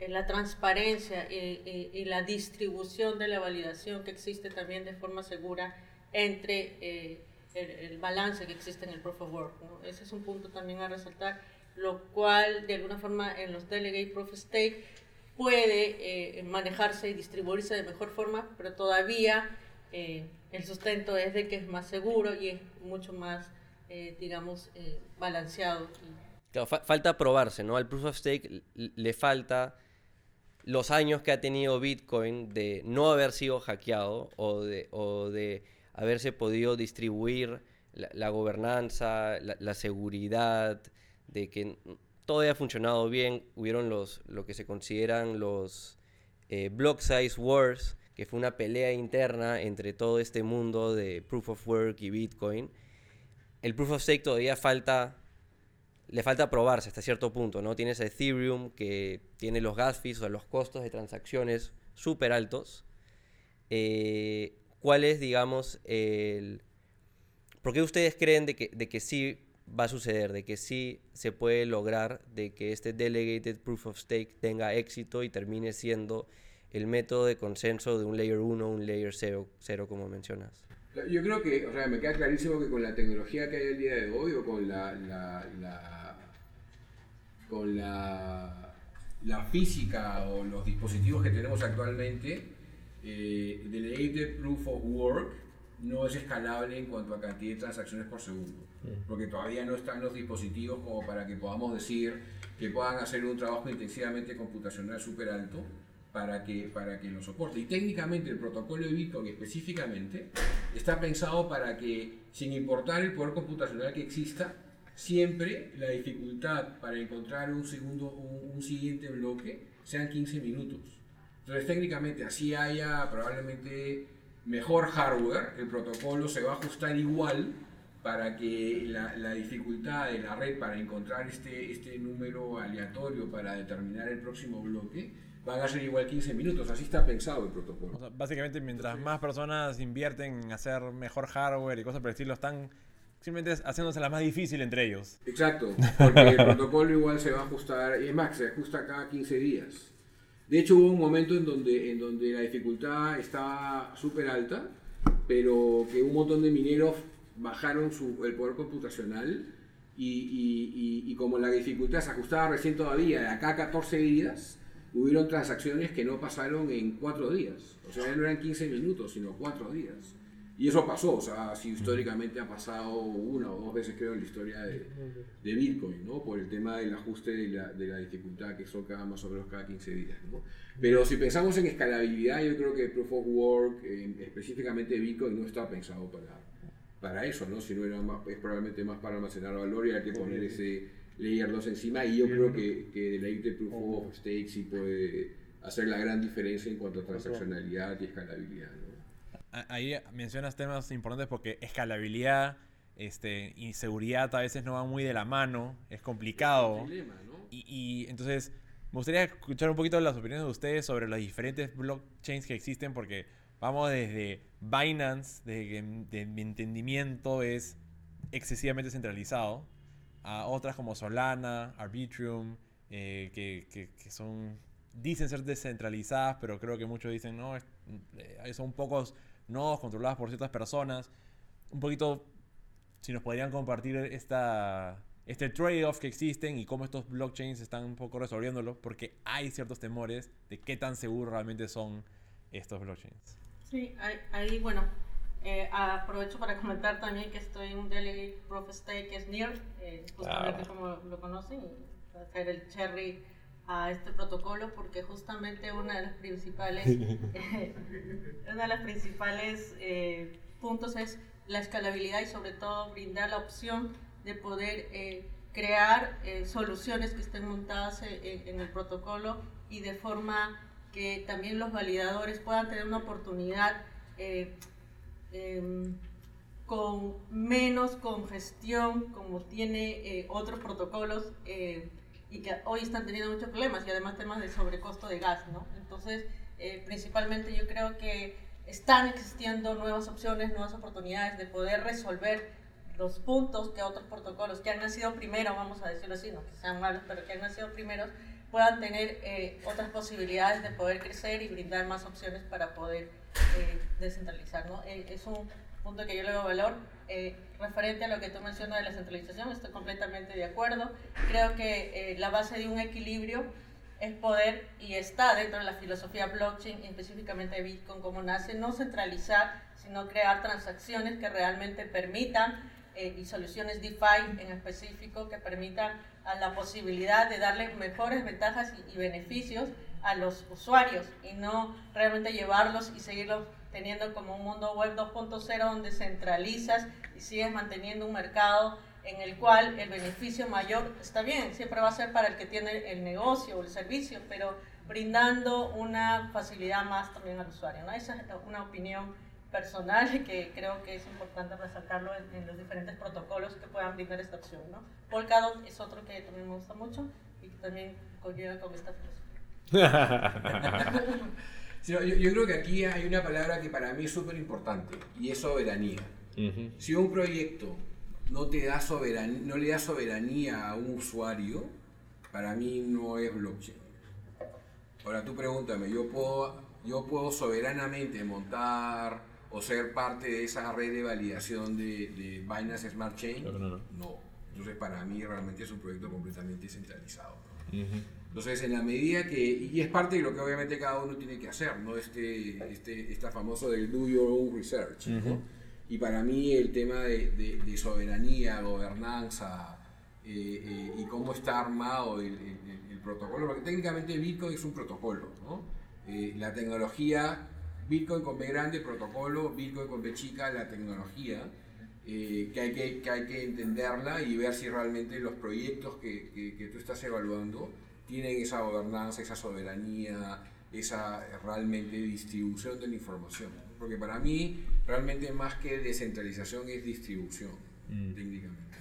eh, la transparencia y, y, y, la distribución de la validación que existe también de forma segura entre eh, el, el, balance que existe en el Proof of Work. ¿no? Ese es un punto también a resaltar, lo cual de alguna forma en los Delegate Proof of Stake puede eh, manejarse y distribuirse de mejor forma, pero todavía eh, el sustento es de que es más seguro y es mucho más, eh, digamos, balanceado. Claro, fa falta probarse, ¿no? Al Proof of Stake le falta los años que ha tenido Bitcoin de no haber sido hackeado o de, o haberse podido distribuir la, gobernanza, la seguridad, de que todo haya funcionado bien. Hubieron los, lo que se consideran los eh, block size wars, que fue una pelea interna entre todo este mundo de proof of work y Bitcoin. El proof of stake todavía falta, le falta probarse hasta cierto punto, ¿no? Tienes Ethereum que tiene los gas fees, o sea, los costos de transacciones súper altos. Eh, ¿Cuál es, digamos, el... ¿Por qué ustedes creen de que, de que sí va a suceder, de que sí se puede lograr de que este Delegated Proof of Stake tenga éxito y termine siendo el método de consenso de un Layer 1 o un Layer 0, 0, como mencionas. Yo creo que, o sea, me queda clarísimo que con la tecnología que hay el día de hoy o con la, la, la con la, la, física o los dispositivos que tenemos actualmente, eh, Delegated Proof of Work no es escalable en cuanto a cantidad de transacciones por segundo, porque todavía no están los dispositivos como para que podamos decir que puedan hacer un trabajo intensivamente computacional súper alto para que, para que lo soporte. Y técnicamente el protocolo de Bitcoin específicamente está pensado para que, sin importar el poder computacional que exista, siempre la dificultad para encontrar un, segundo, un, un siguiente bloque sean 15 minutos. Entonces técnicamente así haya probablemente mejor hardware, el protocolo se va a ajustar igual para que la, la, dificultad de la red para encontrar este, este número aleatorio para determinar el próximo bloque van a ser igual 15 minutos. Así está pensado el protocolo. O sea, básicamente, mientras más personas invierten en hacer mejor hardware y cosas por el estilo, están simplemente haciéndose la más difícil entre ellos. Exacto, porque el [LAUGHS] protocolo igual se va a ajustar, y es más, se ajusta cada 15 días. De hecho, hubo un momento en donde, en donde la dificultad estaba súper alta, pero que un montón de mineros bajaron su, el poder computacional y, y, y, y, como la dificultad se ajustaba recién todavía, de acá a 14 días, hubieron transacciones que no pasaron en 4 días. O sea, no eran 15 minutos, sino 4 días. Y eso pasó, o sea, si históricamente ha pasado una o dos veces creo en la historia de, de Bitcoin, ¿no? Por el tema del ajuste de la, de la, dificultad que son cada más o menos cada 15 días, ¿no? Pero si pensamos en escalabilidad, yo creo que Proof of Work, eh, específicamente Bitcoin, no está pensado para, para eso, ¿no? Sino era más, es probablemente más para almacenar valor y hay que poner ese layer 2 encima y yo creo que, que la de Proof of Stake sí puede hacer la gran diferencia en cuanto a transaccionalidad y escalabilidad, ¿no? Ahí mencionas temas importantes porque escalabilidad este, y seguridad a veces no van muy de la mano, es complicado. Es dilema, ¿no? y, y, entonces me gustaría escuchar un poquito las opiniones de ustedes sobre los diferentes blockchains que existen porque vamos desde Binance, desde que de mi entendimiento es excesivamente centralizado, a otras como Solana, Arbitrum, eh, que, que, que, son, dicen ser descentralizadas, pero creo que muchos dicen, no, es, eh, son pocos nodos controlados por ciertas personas. Un poquito, si nos podrían compartir esta, este trade-off que existen y cómo estos blockchains están un poco resolviéndolo, porque hay ciertos temores de qué tan seguros realmente son estos blockchains. Sí, ahí, bueno, eh, aprovecho para comentar también que estoy en un Proof Stake que es NEAR, eh, justamente ah. como lo conocen, y hacer el cherry a este protocolo porque justamente una de las principales eh, [LAUGHS] una de las principales eh, puntos es la escalabilidad y sobre todo brindar la opción de poder eh, crear soluciones que estén montadas en, en, el protocolo y de forma que también los validadores puedan tener una oportunidad eh, em, con menos congestión como tiene otros protocolos y que hoy están teniendo muchos problemas y además temas de sobrecosto de gas, ¿no? Entonces, eh, principalmente yo creo que están existiendo nuevas opciones, nuevas oportunidades de poder resolver los puntos que otros protocolos que han nacido primero, vamos a decirlo así, no que sean malos, pero que han nacido primeros, puedan tener eh, otras posibilidades de poder crecer y brindar más opciones para poder eh, descentralizar, ¿no? Eh, es un punto que yo le doy valor. Eh, referente a lo que tú mencionas de la centralización, estoy completamente de acuerdo. Creo que eh, la base de un equilibrio es poder, y está dentro de la filosofía blockchain, específicamente de Bitcoin, como nace, no centralizar, sino crear transacciones que realmente permitan, eh, y soluciones DeFi en específico, que permitan a la posibilidad de darle mejores ventajas y, y beneficios a los usuarios y no realmente llevarlos y seguirlos teniendo como un mundo web 2.0 donde centralizas y sigues manteniendo un mercado en el cual el beneficio mayor está bien, siempre va a ser para el que tiene el negocio o el servicio, pero brindando una facilidad más también al usuario. ¿no? Esa es una opinión personal [LAUGHS] que creo que es importante resaltarlo en, en los diferentes protocolos que puedan brindar esta opción. ¿no? Polkadot es otro que también me gusta mucho y que también conlleva con esta filosofía. [LAUGHS] yo, yo, creo que aquí hay una palabra que para mí es súper importante y es soberanía. Uh -huh. Si un proyecto no, te da soberanía, no le da soberanía a un usuario, para mí no es blockchain. Ahora tú pregúntame, ¿yo puedo, yo puedo soberanamente montar o ser parte de esa red de validación de, de Binance Smart Chain? No, no, no. no. Entonces para mí realmente es un proyecto completamente centralizado. Uh -huh. Entonces, en la medida que, y es parte de lo que obviamente cada uno tiene que hacer, ¿no? Este, este, esta famoso del do your own research, uh -huh. ¿no? Y para mí el tema de, de, de soberanía, gobernanza eh, eh, y cómo está armado el, el, el, protocolo, porque técnicamente Bitcoin es un protocolo, ¿no? Eh, la tecnología, Bitcoin con B grande, protocolo, Bitcoin con B chica, la tecnología, eh, que, hay que, que, hay que entenderla y ver si realmente los proyectos que, que, que, tú estás evaluando tienen esa gobernanza, esa soberanía, esa realmente distribución de la información. Porque para mí, realmente más que descentralización es distribución, mm. técnicamente.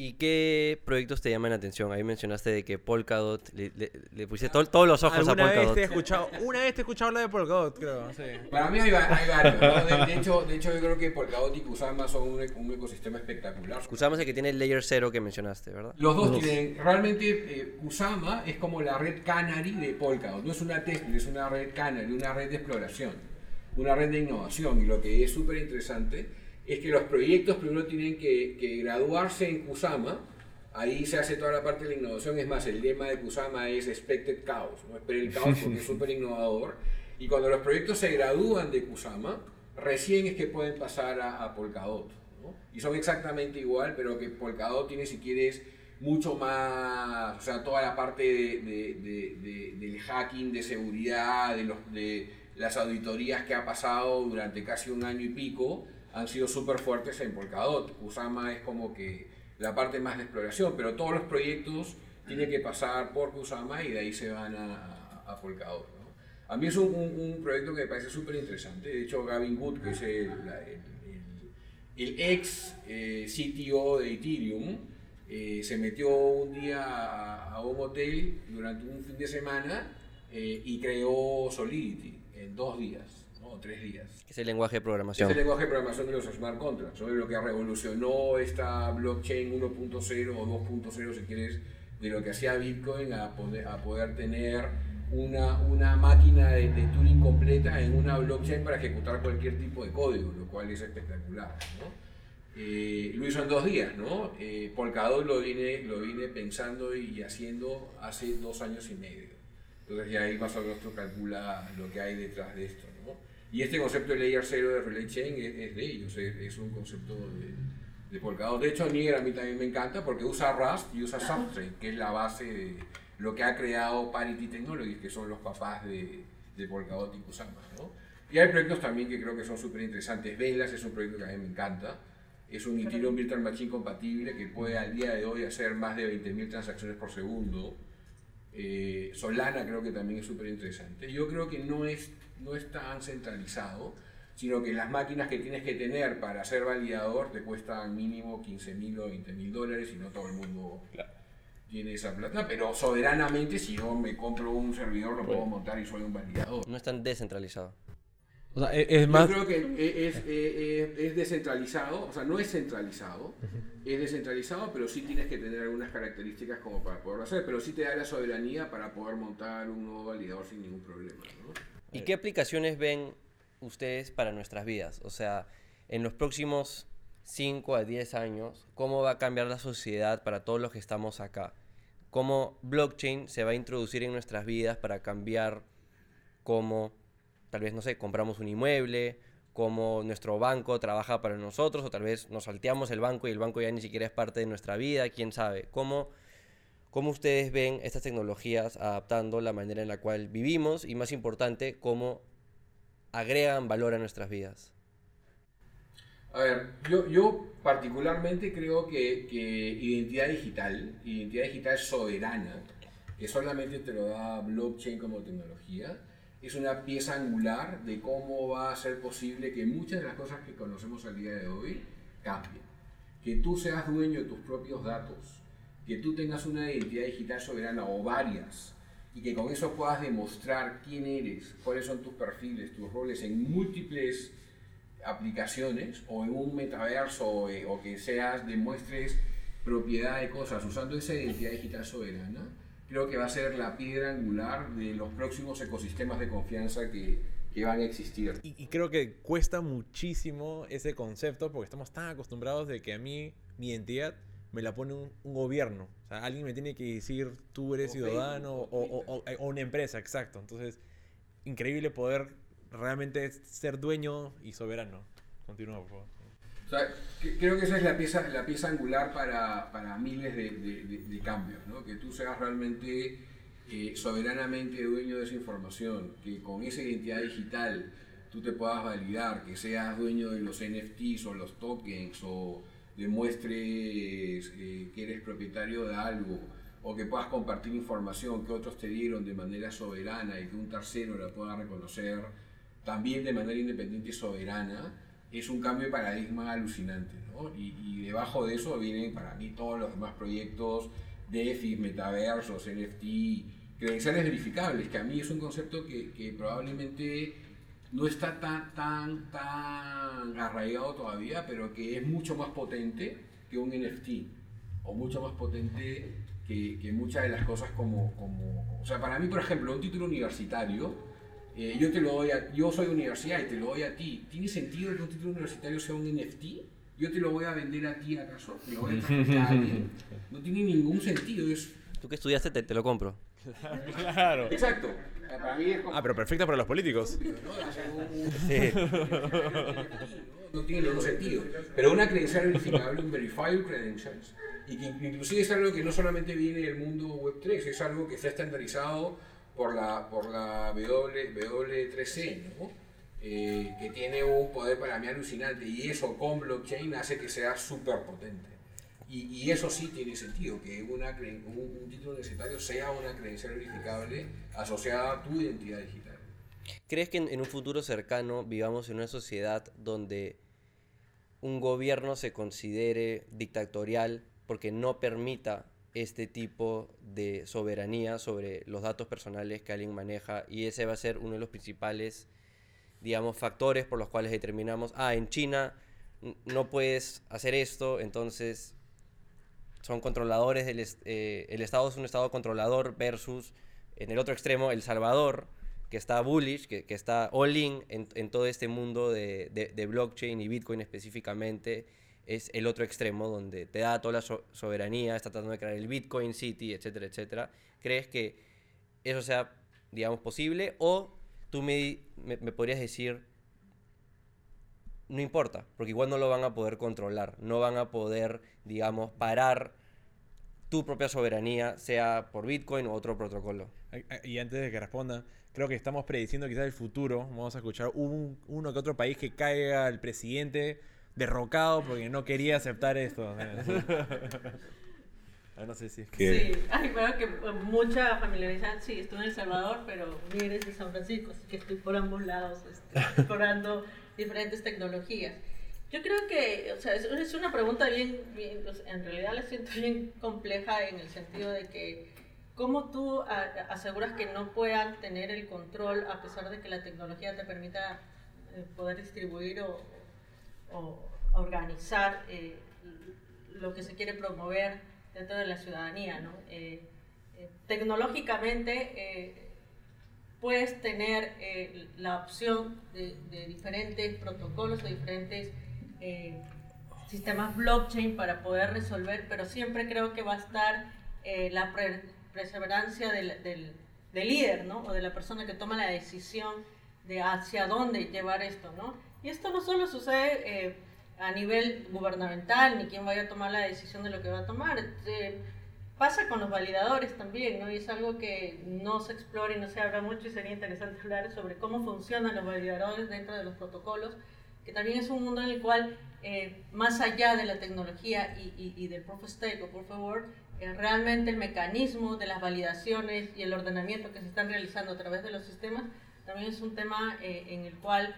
¿Y qué proyectos te llaman la atención? Ahí mencionaste de que Polkadot, le, le, pusiste todos los ojos a Polkadot. Vez te he escuchado, una vez te he escuchado hablar de Polkadot, creo. Sí. Para mí hay, varios. De, hecho, de hecho, yo creo que Polkadot y Kusama son un, un ecosistema espectacular. Kusama es el que tiene el Layer 0 que mencionaste, ¿verdad? Los dos tienen. Realmente, eh, Kusama es como la red Canary de Polkadot. No es una testnet, es una red Canary, una red de exploración, una red de innovación. Y lo que es súper interesante es que los proyectos primero tienen que, graduarse en Kusama, ahí se hace toda la parte de la innovación, es más, el lema de Kusama es Expected Chaos, no espere el caos porque es [LAUGHS] súper innovador, y cuando los proyectos se gradúan de Kusama, recién es que pueden pasar a, Polkadot, y son exactamente igual, pero que Polkadot tiene, si quieres, mucho más, o sea, toda la parte de, del hacking, de seguridad, de, los, de las auditorías que ha pasado durante casi un año y pico, han sido súper fuertes en Polkadot. Kusama es como que la parte más de exploración, pero todos los proyectos tienen que pasar por Kusama y de ahí se van a, a Polkadot. A mí es un, un, proyecto que me parece súper interesante. De hecho, Gavin Wood, que es el, el, ex eh, CTO de Ethereum, eh, se metió un día a, un hotel durante un fin de semana eh, y creó Solidity en dos días tres días. Es el lenguaje de programación. Es el lenguaje de programación de los smart contracts, es lo que revolucionó esta blockchain 1.0 o 2.0, si quieres, de lo que hacía Bitcoin a poder, a poder tener una, una máquina de, de, Turing completa en una blockchain para ejecutar cualquier tipo de código, lo cual es espectacular. ¿no? Eh, lo hizo en dos días, ¿no? Eh, Polkadot lo vine, lo vine pensando y haciendo hace dos años y medio. Entonces ya ahí más o menos tú calcula lo que hay detrás de esto. Y este concepto de layer 0 de relay chain es, de ellos, es, un concepto de, de Polkadot. De hecho, Nier a mí también me encanta porque usa Rust y usa Substrate, que es la base de lo que ha creado Parity Technologies, que son los papás de, de Polkadot y Kusama. ¿no? Y hay proyectos también que creo que son súper interesantes. Velas es un proyecto que a mí me encanta. Es un Ethereum Virtual Machine compatible que puede al día de hoy hacer más de 20.000 transacciones por segundo. Eh, Solana creo que también es súper interesante. Yo creo que no es no es tan centralizado, sino que las máquinas que tienes que tener para ser validador te cuestan mínimo 15 mil o 20 mil dólares y no todo el mundo tiene esa plata, pero soberanamente si yo me compro un servidor lo puedo montar y soy un validador. No es tan descentralizado. O sea, e-, es más... Yo creo que es, es, es, descentralizado, o sea, no es centralizado, es descentralizado, pero sí tienes que tener algunas características como para poderlo hacer, pero sí te da la soberanía para poder montar un nuevo validador sin ningún problema. ¿no? ¿Y qué aplicaciones ven ustedes para nuestras vidas? O sea, en los próximos 5 a 10 años, ¿cómo va a cambiar la sociedad para todos los que estamos acá? ¿Cómo blockchain se va a introducir en nuestras vidas para cambiar cómo, tal vez, no sé, compramos un inmueble, cómo nuestro banco trabaja para nosotros, o tal vez nos salteamos el banco y el banco ya ni siquiera es parte de nuestra vida, quién sabe? ¿Cómo cómo ustedes ven estas tecnologías adaptando la manera en la cual vivimos y más importante, cómo agregan valor a nuestras vidas. A ver, yo, yo particularmente creo que, que, identidad digital, identidad digital soberana, que solamente te lo da blockchain como tecnología, es una pieza angular de cómo va a ser posible que muchas de las cosas que conocemos al día de hoy cambien. Que tú seas dueño de tus propios datos, que tú tengas una identidad digital soberana o varias y que con eso puedas demostrar quién eres, cuáles son tus perfiles, tus roles en múltiples aplicaciones o en un metaverso o, eh, que seas, demuestres propiedad de cosas usando esa identidad digital soberana, creo que va a ser la piedra angular de los próximos ecosistemas de confianza que, que van a existir. Y, y, creo que cuesta muchísimo ese concepto porque estamos tan acostumbrados de que a mí mi identidad me la pone un, gobierno. O sea, alguien me tiene que decir, tú eres ciudadano o, una empresa, exacto. Entonces, increíble poder realmente ser dueño y soberano. Continúa, por favor. O sea, creo que esa es la pieza, la pieza angular para, para miles de, de, cambios, ¿no? que tú seas realmente eh, soberanamente dueño de esa información, que con esa identidad digital tú te puedas validar, que seas dueño de los NFTs o los tokens o demuestres eh, que eres propietario de algo o que puedas compartir información que otros te dieron de manera soberana y que un tercero la pueda reconocer también de manera independiente y soberana, es un cambio de paradigma alucinante. ¿no? Y, y, debajo de eso vienen para mí todos los demás proyectos, DeFi, metaversos, NFT, credenciales verificables, que a mí es un concepto que, que probablemente no está tan, tan, tan arraigado todavía, pero que es mucho más potente que un NFT, o mucho más potente que, que muchas de las cosas como, como... O sea, para mí, por ejemplo, un título universitario, eh, yo te lo doy a, yo soy universidad y te lo doy a ti. ¿Tiene sentido que un título universitario sea un NFT? Yo te lo voy a vender a ti acaso, lo voy a [LAUGHS] No tiene ningún sentido. Es... Tú que estudiaste te, te lo compro. claro. Exacto. Para mí es como... Ah, pero perfecta para los políticos. Sí. No tiene ningún sentido. Pero una credencial verificable, un verifiable credentials, y que inclusive es algo que no solamente viene del mundo Web3, es algo que está estandarizado por la, por la w, W3C, ¿no? Eh, que tiene un poder para mí alucinante y eso con blockchain hace que sea súper potente. Y, y, eso sí tiene sentido, que una, un, un título universitario sea una credencial verificable asociada a tu identidad digital. ¿Crees que en, un futuro cercano vivamos en una sociedad donde un gobierno se considere dictatorial porque no permita este tipo de soberanía sobre los datos personales que alguien maneja y ese va a ser uno de los principales, digamos, factores por los cuales determinamos, ah, en China no puedes hacer esto, entonces son controladores, del, eh, el Estado es un Estado controlador versus en el otro extremo El Salvador, que está bullish, que, está all in en, todo este mundo de, blockchain y Bitcoin específicamente, es el otro extremo donde te da toda la so soberanía, está tratando de crear el Bitcoin City, etcétera, etcétera. ¿Crees que eso sea, digamos, posible? O tú me, me, me podrías decir, no importa, porque igual no lo van a poder controlar, no van a poder, digamos, parar tu propia soberanía, sea por Bitcoin o otro protocolo. Y antes de que responda, creo que estamos prediciendo quizás el futuro. Vamos a escuchar un, uno que otro país que caiga el presidente derrocado porque no quería aceptar esto. [LAUGHS] no sé si es que... Sí, Ay, creo que mucha familiaridad. Sí, estuve en El Salvador, pero vienes de San Francisco, así que estoy por ambos lados este, [LAUGHS] explorando diferentes tecnologías. Yo creo que, o sea, es, es una pregunta bien, o sea, en realidad la siento bien compleja en el sentido de que cómo tú a, aseguras que no puedan tener el control a pesar de que la tecnología te permita eh, poder distribuir o, o organizar eh, lo que se quiere promover dentro de la ciudadanía, ¿no? Eh, tecnológicamente puedes tener la opción de, diferentes protocolos, de diferentes eh, sistemas blockchain para poder resolver, pero siempre creo que va a estar eh, la perseverancia del, del, líder, ¿no? O de la persona que toma la decisión de hacia dónde llevar esto, ¿no? Y esto no solo sucede a nivel gubernamental, ni quién vaya a tomar la decisión de lo que va a tomar pasa con los validadores también, ¿no? Y es algo que no se explora y no se habla mucho y sería interesante hablar sobre cómo funcionan los validadores dentro de los protocolos, que también es un mundo en el cual, eh, más allá de la tecnología y, del proof of stake o proof of work, eh, realmente el mecanismo de las validaciones y el ordenamiento que se están realizando a través de los sistemas también es un tema eh, en el cual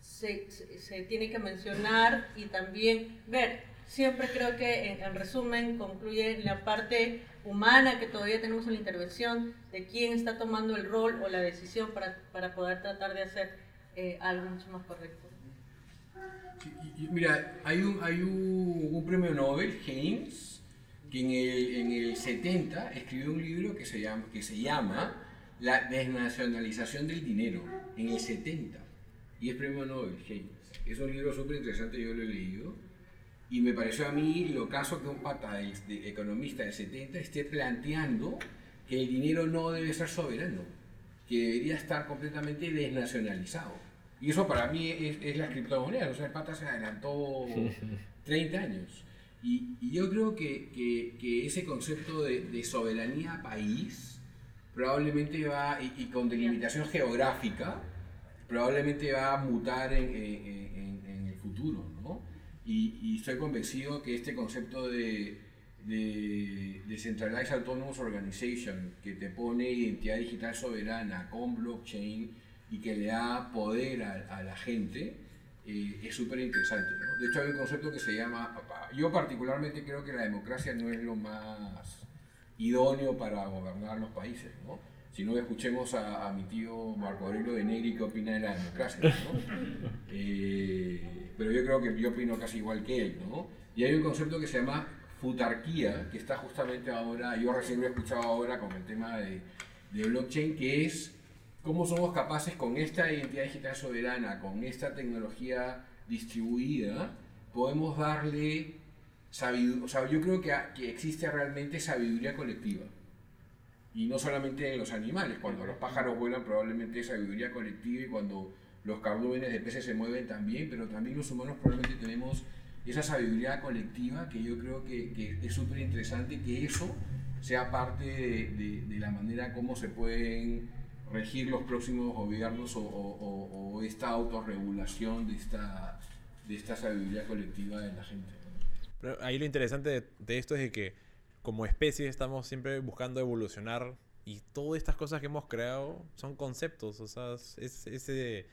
se tiene que mencionar y también ver. Siempre creo que en, en, resumen concluye la parte humana que todavía tenemos en la intervención de quién está tomando el rol o la decisión para, para poder tratar de hacer eh, algo mucho más correcto. Mira, hay un, hay un, un, premio Nobel, James, que en el, en el 70 escribió un libro que se llama, que se llama La desnacionalización del dinero, en el 70. Y es premio Nobel, James. Es un libro súper interesante, yo lo he leído y me pareció a mí lo caso que un pata de, de economista del 70 esté planteando que el dinero no debe ser soberano, que debería estar completamente desnacionalizado. Y eso para mí es, es la criptomoneda, o sea, el pata se adelantó [LAUGHS] 30 años. Y, y yo creo que, que, que, ese concepto de, de soberanía país probablemente va, y, y con delimitación geográfica, probablemente va a mutar en, en, en, el futuro, ¿no? Y, y, estoy convencido que este concepto de, de Decentralized Autonomous Organization, que te pone identidad digital soberana con blockchain y que le da poder a, a la gente, eh, es súper interesante. ¿no? De hecho, hay un concepto que se llama, yo particularmente creo que la democracia no es lo más idóneo para gobernar los países. ¿no? Si no, escuchemos a, mi tío Marco Aurelio de Negri qué opina de la democracia. ¿no? [LAUGHS] Eh, pero yo creo que yo opino casi igual que él. ¿no? Y hay un concepto que se llama futarquía, que está justamente ahora, yo recién lo he escuchado ahora con el tema de, de blockchain, que es cómo somos capaces con esta identidad digital soberana, con esta tecnología distribuida, podemos darle sabiduría, o sea, yo creo que, que existe realmente sabiduría colectiva. Y no solamente en los animales, cuando los pájaros vuelan probablemente hay sabiduría colectiva y cuando los cardúmenes de peces se mueven también, pero también los humanos probablemente tenemos esa sabiduría colectiva que yo creo que, que es súper interesante que eso sea parte de, de, la manera como se pueden regir los próximos gobiernos o, o, o, esta autorregulación de esta, de esta sabiduría colectiva de la gente. Pero ahí lo interesante de, de, esto es que como especie estamos siempre buscando evolucionar y todas estas cosas que hemos creado son conceptos, o sea, es, ese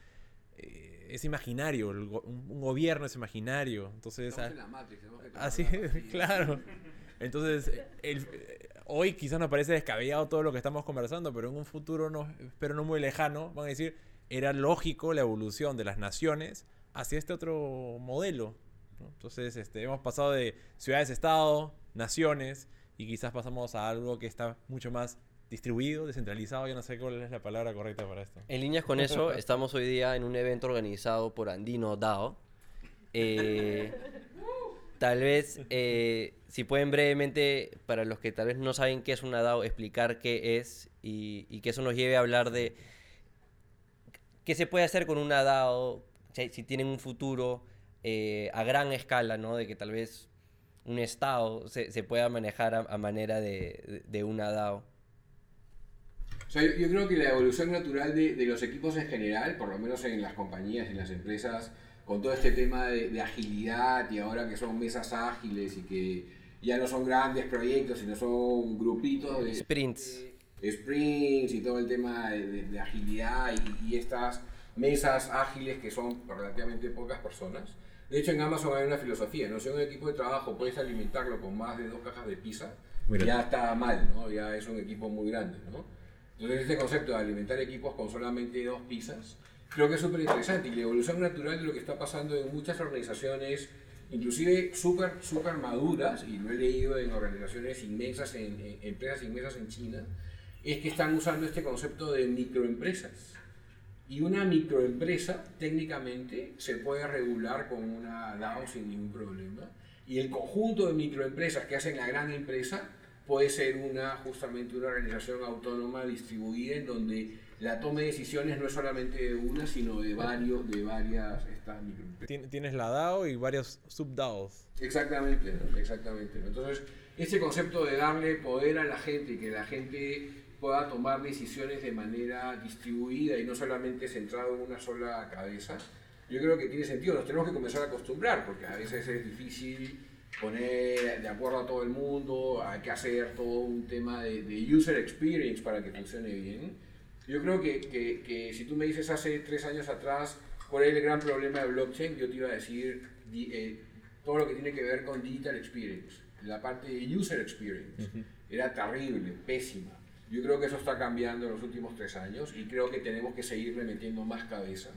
eh, es imaginario, un, gobierno es imaginario. Entonces, a, la Matrix, así, [LAUGHS] claro. Entonces, el, hoy quizás nos parece descabellado todo lo que estamos conversando, pero en un futuro, no, pero no muy lejano, van a decir, era lógico la evolución de las naciones hacia este otro modelo. Entonces, este, hemos pasado de ciudades-estado, naciones, y quizás pasamos a algo que está mucho más distribuido, descentralizado, yo no sé cuál es la palabra correcta para esto. En líneas con eso, [LAUGHS] estamos hoy día en un evento organizado por Andino DAO. Eh, [LAUGHS] tal vez, eh, si pueden brevemente, para los que tal vez no saben qué es una DAO, explicar qué es y, y que eso nos lleve a hablar de qué se puede hacer con una DAO, si, si tienen un futuro eh, a gran escala, ¿no? De que tal vez un Estado se, se pueda manejar a, a manera de, de, una DAO. O sea, yo, yo, creo que la evolución natural de, de, los equipos en general, por lo menos en las compañías, en las empresas, con todo este tema de, de, agilidad y ahora que son mesas ágiles y que ya no son grandes proyectos, sino son grupitos de sprints, de, sprints y todo el tema de, agilidad y, y estas mesas ágiles que son relativamente pocas personas. De hecho, en Amazon hay una filosofía, ¿no? Si un equipo de trabajo puedes alimentarlo con más de dos cajas de pizza, Mira. ya está mal, ¿no? Ya es un equipo muy grande, ¿no? Entonces, este concepto de alimentar equipos con solamente dos pizzas, creo que es súper interesante y la evolución natural de lo que está pasando en muchas organizaciones, inclusive súper, súper maduras, y lo he leído en organizaciones inmensas, en, en empresas inmensas en China, es que están usando este concepto de microempresas. Y una microempresa técnicamente se puede regular con una DAO sin ningún problema. Y el conjunto de microempresas que hacen la gran empresa puede ser una, justamente una organización autónoma distribuida en donde la toma de decisiones no es solamente de una, sino de, varios, de varias estas. Tienes la DAO y varios sub-DAOs. Exactamente, exactamente. Entonces, ese concepto de darle poder a la gente y que la gente pueda tomar decisiones de manera distribuida y no solamente centrado en una sola cabeza, yo creo que tiene sentido. Nos tenemos que comenzar a acostumbrar porque a veces es difícil poner de acuerdo a todo el mundo, hay que hacer todo un tema de, de user experience para que funcione bien. Yo creo que, que, que, si tú me dices hace tres años atrás cuál es el gran problema de blockchain, yo te iba a decir eh, todo lo que tiene que ver con digital experience, la parte de user experience. Uh -huh. Era terrible, pésima. Yo creo que eso está cambiando en los últimos tres años y creo que tenemos que seguirle metiendo más cabeza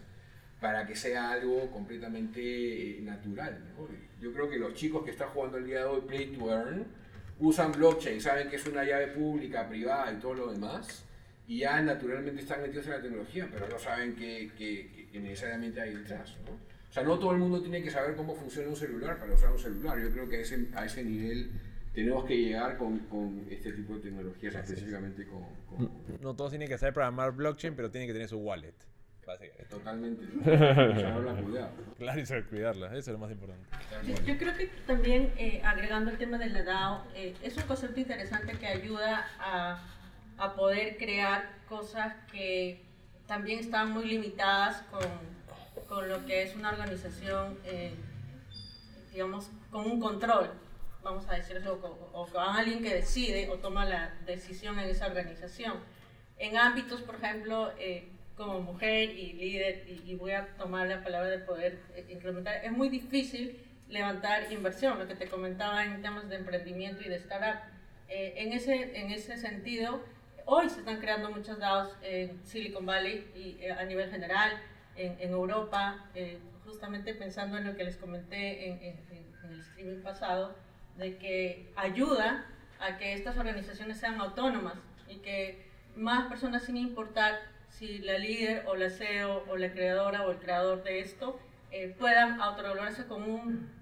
para que sea algo completamente eh, natural. ¿no? Yo creo que los chicos que están jugando el día de hoy Play to Earn usan blockchain, saben que es una llave pública, privada y todo lo demás, y ya naturalmente están metidos en la tecnología, pero no saben que, que, que necesariamente hay detrás. ¿no? O sea, no todo el mundo tiene que saber cómo funciona un celular para usar un celular. Yo creo que a ese, a ese nivel tenemos que llegar con, con, este tipo de tecnologías, Así específicamente con, con, No todos tienen que saber programar blockchain, pero tienen que tener su wallet. Totalmente. [LAUGHS] cuidar. Claro, y saber cuidarla, eso es lo más importante. Yo, yo creo que también, eh, agregando el tema de la DAO, eh, es un concepto interesante que ayuda a, a poder crear cosas que también están muy limitadas con, con lo que es una organización, eh, digamos, con un control, vamos a decir eso, o, con alguien que decide o toma la decisión en esa organización. En ámbitos, por ejemplo, eh, como mujer y líder, y, voy a tomar la palabra de poder eh, implementar, es muy difícil levantar inversión, lo que te comentaba en temas de emprendimiento y de startup. en, ese, en ese sentido, Hoy se están creando muchos DAOs en Silicon Valley y eh, a nivel general, en, Europa, eh, justamente pensando en lo que les comenté en, el streaming pasado, de que ayuda a que estas organizaciones sean autónomas y que más personas, sin importar si la líder o la CEO o la creadora o el creador de esto, eh, puedan autorregularse con un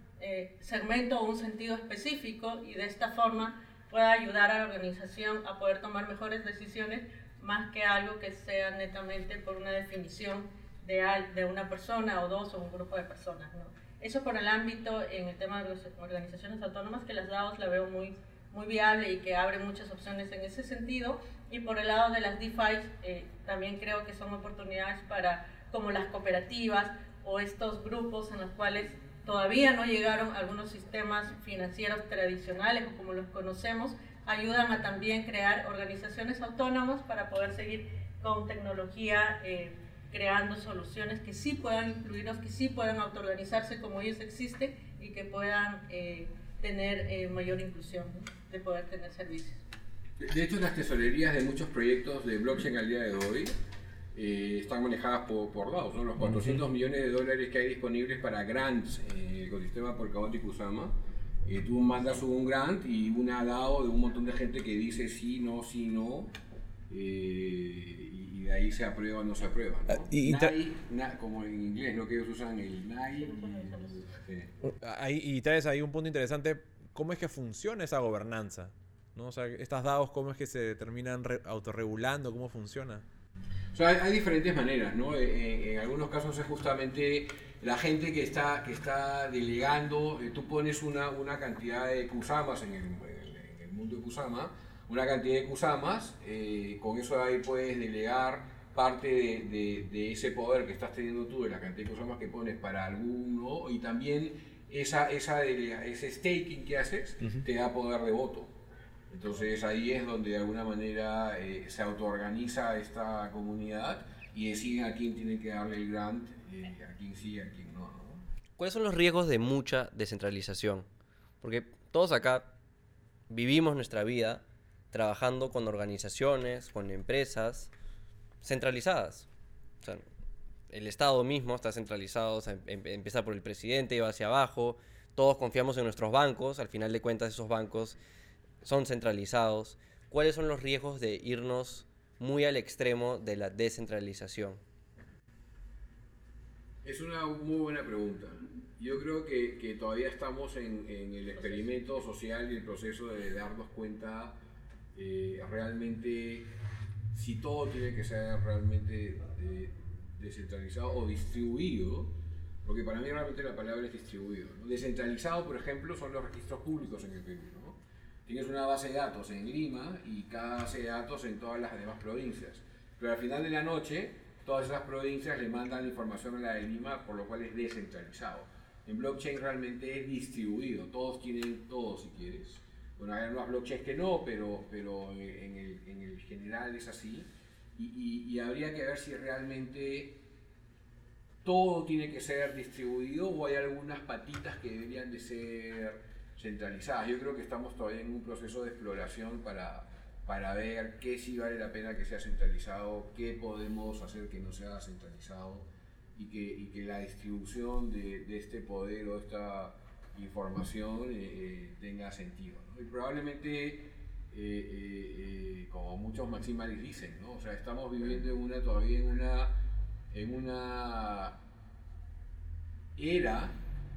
segmento o un sentido específico y de esta forma pueda ayudar a la organización a poder tomar mejores decisiones más que algo que sea netamente por una definición de, de una persona o dos o un grupo de personas. ¿no? Eso por el ámbito en el tema de las organizaciones autónomas, que las DAOs la veo muy, muy viable y que abre muchas opciones en ese sentido. Y por el lado de las DeFi, eh, también creo que son oportunidades para, como las cooperativas o estos grupos en los cuales todavía no llegaron algunos sistemas financieros tradicionales o como los conocemos, ayudan a también crear organizaciones autónomas para poder seguir con tecnología eh, creando soluciones que sí puedan incluirlos, que sí puedan autoorganizarse como ellos existen y que puedan eh, tener eh, mayor inclusión de poder tener servicios. De hecho, las tesorerías de muchos proyectos de blockchain al día de hoy eh, están manejadas por, por DAOs, ¿no? los 400 millones de dólares que hay disponibles para grants en el ecosistema Polkadot y Kusama. Eh, tú mandas un grant y una DAO de un montón de gente que dice sí, no, sí, no, eh, y de ahí se aprueba o no se aprueba. ¿no? Ah, y como en inglés, ¿no? que ellos usan el NAI. Y, y traes ahí un punto interesante, ¿cómo es que funciona esa gobernanza? ¿no? O sea, estas DAOs, ¿cómo es que se terminan autorregulando? ¿Cómo funciona? O sea, hay, diferentes maneras, ¿no? Eh, eh, en, algunos casos es justamente la gente que está, que está delegando, eh, tú pones una, una cantidad de kusamas en el, en el, mundo de kusama, una cantidad de kusamas, con eso ahí puedes delegar parte de, de, ese poder que estás teniendo tú, de la cantidad de kusamas que pones para alguno, y también esa, esa ese staking que haces te da poder de voto. Entonces ahí es donde de alguna manera eh, se autoorganiza esta comunidad y deciden a quién tiene que darle el grant, eh, a quién sí, a quién no, ¿Cuáles son los riesgos de mucha descentralización? Porque todos acá vivimos nuestra vida trabajando con organizaciones, con empresas centralizadas. el Estado mismo está centralizado, em, empieza por el presidente y va hacia abajo. Todos confiamos en nuestros bancos, al final de cuentas esos bancos son centralizados, ¿cuáles son los riesgos de irnos muy al extremo de la descentralización? Es una muy buena pregunta. Yo creo que, todavía estamos en, el experimento social y el proceso de darnos cuenta eh, realmente si todo tiene que ser realmente descentralizado o distribuido, porque para mí realmente la palabra es distribuido. Descentralizado, por ejemplo, son los registros públicos en el Perú tienes una base de datos en Lima y cada base de datos en todas las demás provincias. Pero al final de la noche, todas esas provincias le mandan información a la de Lima, por lo cual es descentralizado. En blockchain realmente es distribuido, todos tienen todo si quieres. Bueno, hay algunos blockchains que no, pero, pero en, el, en el general es así. Y, y, habría que ver si realmente todo tiene que ser distribuido o hay algunas patitas que deberían de ser centralizadas. Yo creo que estamos todavía en un proceso de exploración para, para ver qué sí vale la pena que sea centralizado, qué podemos hacer que no sea centralizado y que, y que la distribución de, de, este poder o esta información eh, eh, tenga sentido. Y probablemente, eh, como muchos maximales dicen, ¿no? o sea, estamos viviendo en una, todavía en una, en una era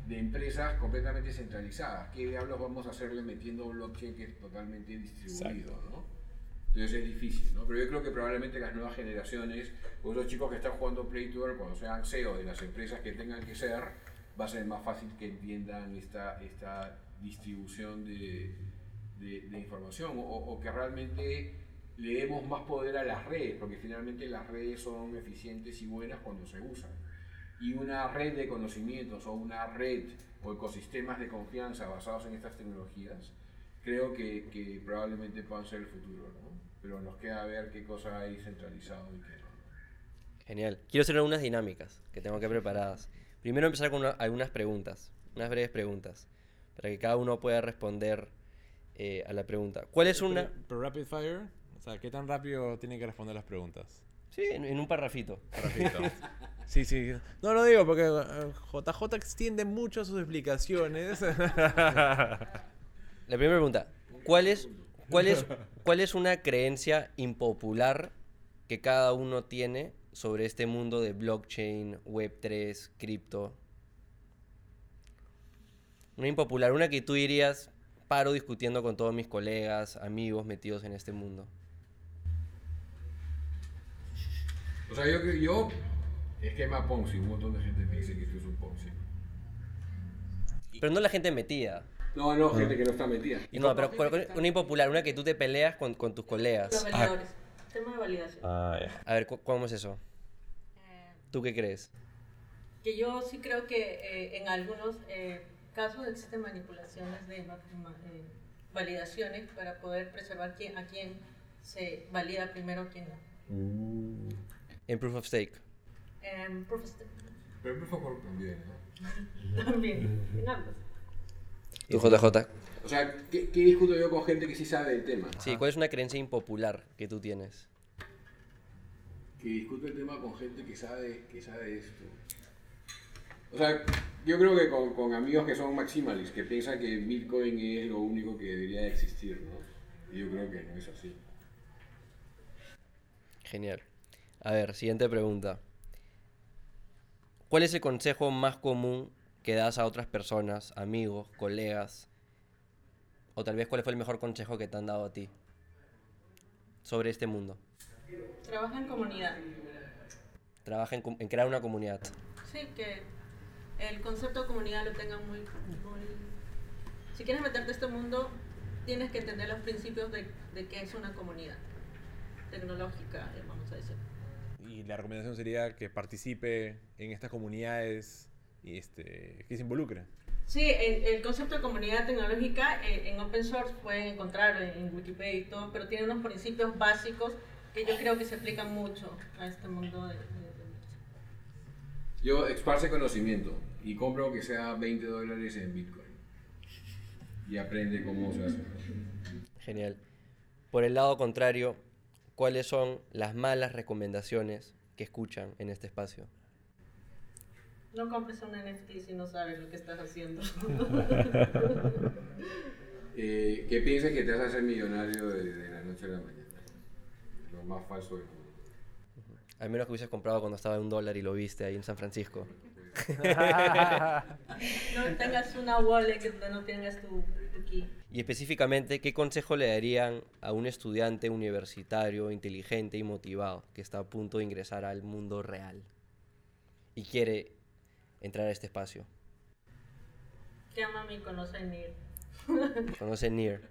de empresas completamente centralizadas. ¿Qué diablos vamos a hacerle metiendo blockchain que es totalmente distribuido? ¿no? Entonces es difícil, ¿no? Pero yo creo que probablemente las nuevas generaciones, o los chicos que están jugando Play Tour, cuando sean CEO de las empresas que tengan que ser, va a ser más fácil que entiendan esta, esta distribución de, de, información o, que realmente le demos más poder a las redes, porque finalmente las redes son eficientes y buenas cuando se usan. Y una red de conocimientos o una red o ecosistemas de confianza basados en estas tecnologías, creo que, que probablemente puedan ser el futuro, ¿no? Pero nos queda ver qué cosa hay centralizado y qué no. Genial. Quiero hacer unas dinámicas que tengo que preparadas. Primero empezar con una- algunas preguntas, unas breves preguntas, para que cada uno pueda responder eh, a la pregunta. ¿Cuál es una...? Pero, pero rapid fire, o sea, ¿qué tan rápido tienen que responder las preguntas? Sí, en, en un parrafito. Rapidito. [LAUGHS] Sí, sí. No lo digo porque eh, JJ extiende mucho sus explicaciones. [LAUGHS] La primera pregunta. ¿Cuál es, cuál, es, ¿Cuál es una creencia impopular que cada uno tiene sobre este mundo de blockchain, Web3, cripto? Una impopular, una que tú dirías, paro discutiendo con todos mis colegas, amigos metidos en este mundo. O sea, yo yo, esquema Ponzi, un montón de gente me dice que esto es un Ponzi. Pero no la gente metida. No, no, gente que no está metida. No, pero, pero una impopular, una que tú te peleas con, con tus Los colegas. validadores. Tema de validación. ah, ya. A ver, cu- ¿cómo es eso? Eh, ¿Tú qué crees? que yo sí creo que eh, en algunos eh, casos existen manipulaciones de eh, validaciones para poder preservar quién, a quién se valida primero, quién no. En Proof of Stake. Stake. Pero por favor también, ¿no? [LAUGHS] También, en ambos. ¿Tú, JJ? O sea, ¿qué, qué discuto yo con gente que sí sabe del tema? Sí, ¿cuál es una creencia impopular que tú tienes? Que discuto el tema con gente que sabe, que sabe esto. O sea, yo creo que con, con amigos que son maximalistas, que piensan que Bitcoin es lo único que debería de existir, ¿no? Y yo creo que no es así. Genial. A ver, siguiente pregunta. ¿Cuál es el consejo más común que das a otras personas, amigos, colegas? O tal vez cuál fue el mejor consejo que te han dado a ti sobre este mundo. Trabaja en comunidad. Trabaja en, en crear una comunidad. Sí, que el concepto de comunidad lo tengan muy, muy... Si quieres meterte a este mundo, tienes que entender los principios de, de qué es una comunidad tecnológica, vamos a decir. La recomendación sería que participe en estas comunidades y este, que se involucre. Sí, el, el concepto de comunidad tecnológica eh, en open source pueden encontrar en, en Wikipedia y todo, pero tiene unos principios básicos que yo creo que se aplican mucho a este mundo de... de- de- Yo esparce conocimiento y compro aunque sea 20 dólares en Bitcoin. Y aprende cómo se hace. Genial. Por el lado contrario, ¿cuáles son las malas recomendaciones que escuchan en este espacio? No compres un NFT si no sabes lo que estás haciendo. [LAUGHS] Eh, que pienses que te vas a hacer millonario de, de la noche a la mañana. Lo más falso del mundo. Al menos que hubieses comprado cuando estaba en un dólar y lo viste ahí en San Francisco. [LAUGHS] no tengas una wallet que no tengas tu, key. Y específicamente, ¿qué consejo le darían a un estudiante universitario inteligente y motivado que está a punto de ingresar al mundo real y quiere entrar a este espacio? Llámame y conoce NIR. [LAUGHS] Conoce NIR.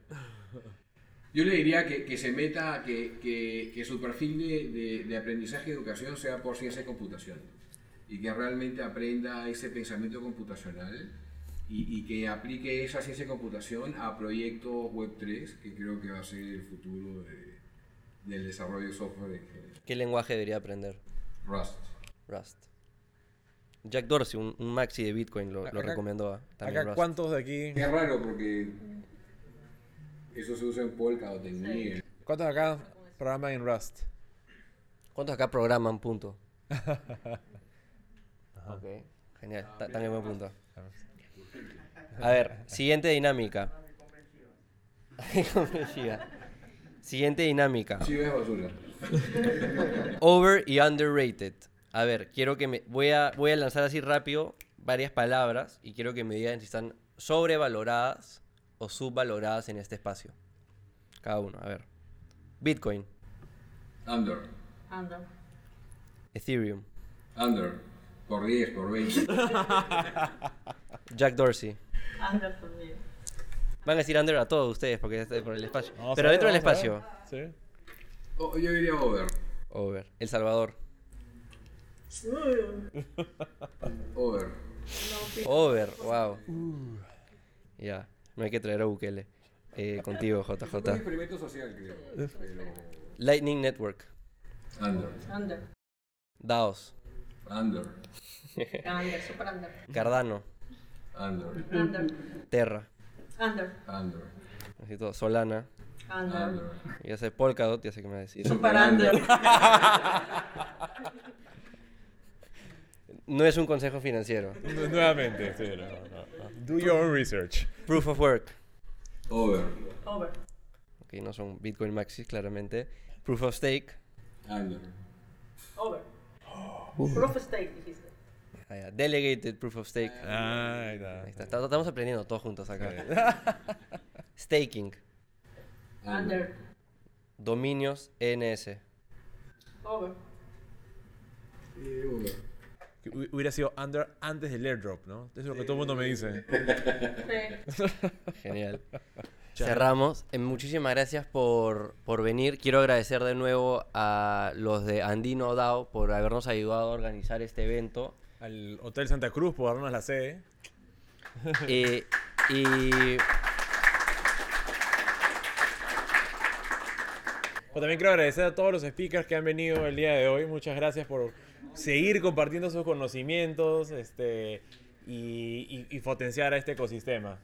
Yo le diría que, que se meta, que, que, que su perfil de, de, de aprendizaje y educación sea por ciencia y computación. Y que realmente aprenda ese pensamiento computacional y, y que aplique esa ciencia y computación a proyectos Web3, que creo que va a ser el futuro de- del desarrollo de software en general. ¿Qué lenguaje debería aprender? Rust. Rust. Jack Dorsey, un, un maxi de Bitcoin, lo, lo Acá- recomendó. ah, También Acá, Rust. ¿cuántos de aquí? Es raro porque eso se usa en Polkadot, en Nier. ¿Cuántos de acá programan en Rust? ¿Cuántos acá programan punto? [LAUGHS] ok, genial. ta- También buen punto. A ver, siguiente dinámica. [LAUGHS] Convencida. Siguiente dinámica. Sí, es basura. Over y underrated. A ver, quiero que me. Voy a, voy a lanzar así rápido varias palabras y quiero que me digan si están sobrevaloradas o subvaloradas en este espacio. Cada uno, a ver. Bitcoin, Under. Anda. Ethereum, Under. Por 10, por 20. [LAUGHS] Jack Dorsey. Anda por mí. Van a decir under a todos ustedes porque es por el espacio. Vamos a Pero ver, dentro del vamos a espacio, ver. Sí. Oh, yo diría over. Over. El Salvador. Over. Over, wow. Ya, no hay que traer a Bukele. Eh, contigo, un JJ. experimento social, creo. Pero. Lightning Network. Under. Under. DAOS. Under. Under, super under. Cardano. Under. Under. Terra. Under. Under. Así todo. Solana. Under. Under. Ya sé Polkadot, ya sé qué me va a decir. Super under. [LAUGHS] No es un consejo financiero. Nu- Nuevamente, sí, no, no, no. Do your own research. Proof of Work. Over. Over. Ok, no son Bitcoin Maxis, claramente. Proof of Stake. Under. Over. Proof of stake. Ah, ya. Delegated Proof of Stake. Ah, ahí está. Ahí está. Está- Estamos aprendiendo todos juntos acá. [LAUGHS] Staking. Under. Dominios ENS. Over. Over. Que hu- Hubiera sido under antes del airdrop, ¿no? Eso es lo que todo el mundo me dice. Sí. [LAUGHS] Genial. Cerramos. Eh, muchísimas gracias por, por venir. Quiero agradecer de nuevo a los de Andino DAO por habernos ayudado a organizar este evento. Al Hotel Santa Cruz por darnos la sede. [LAUGHS] Eh, y Pues también quiero agradecer a todos los speakers que han venido el día de hoy. Muchas gracias por seguir compartiendo sus conocimientos este, y, y- y potenciar a este ecosistema.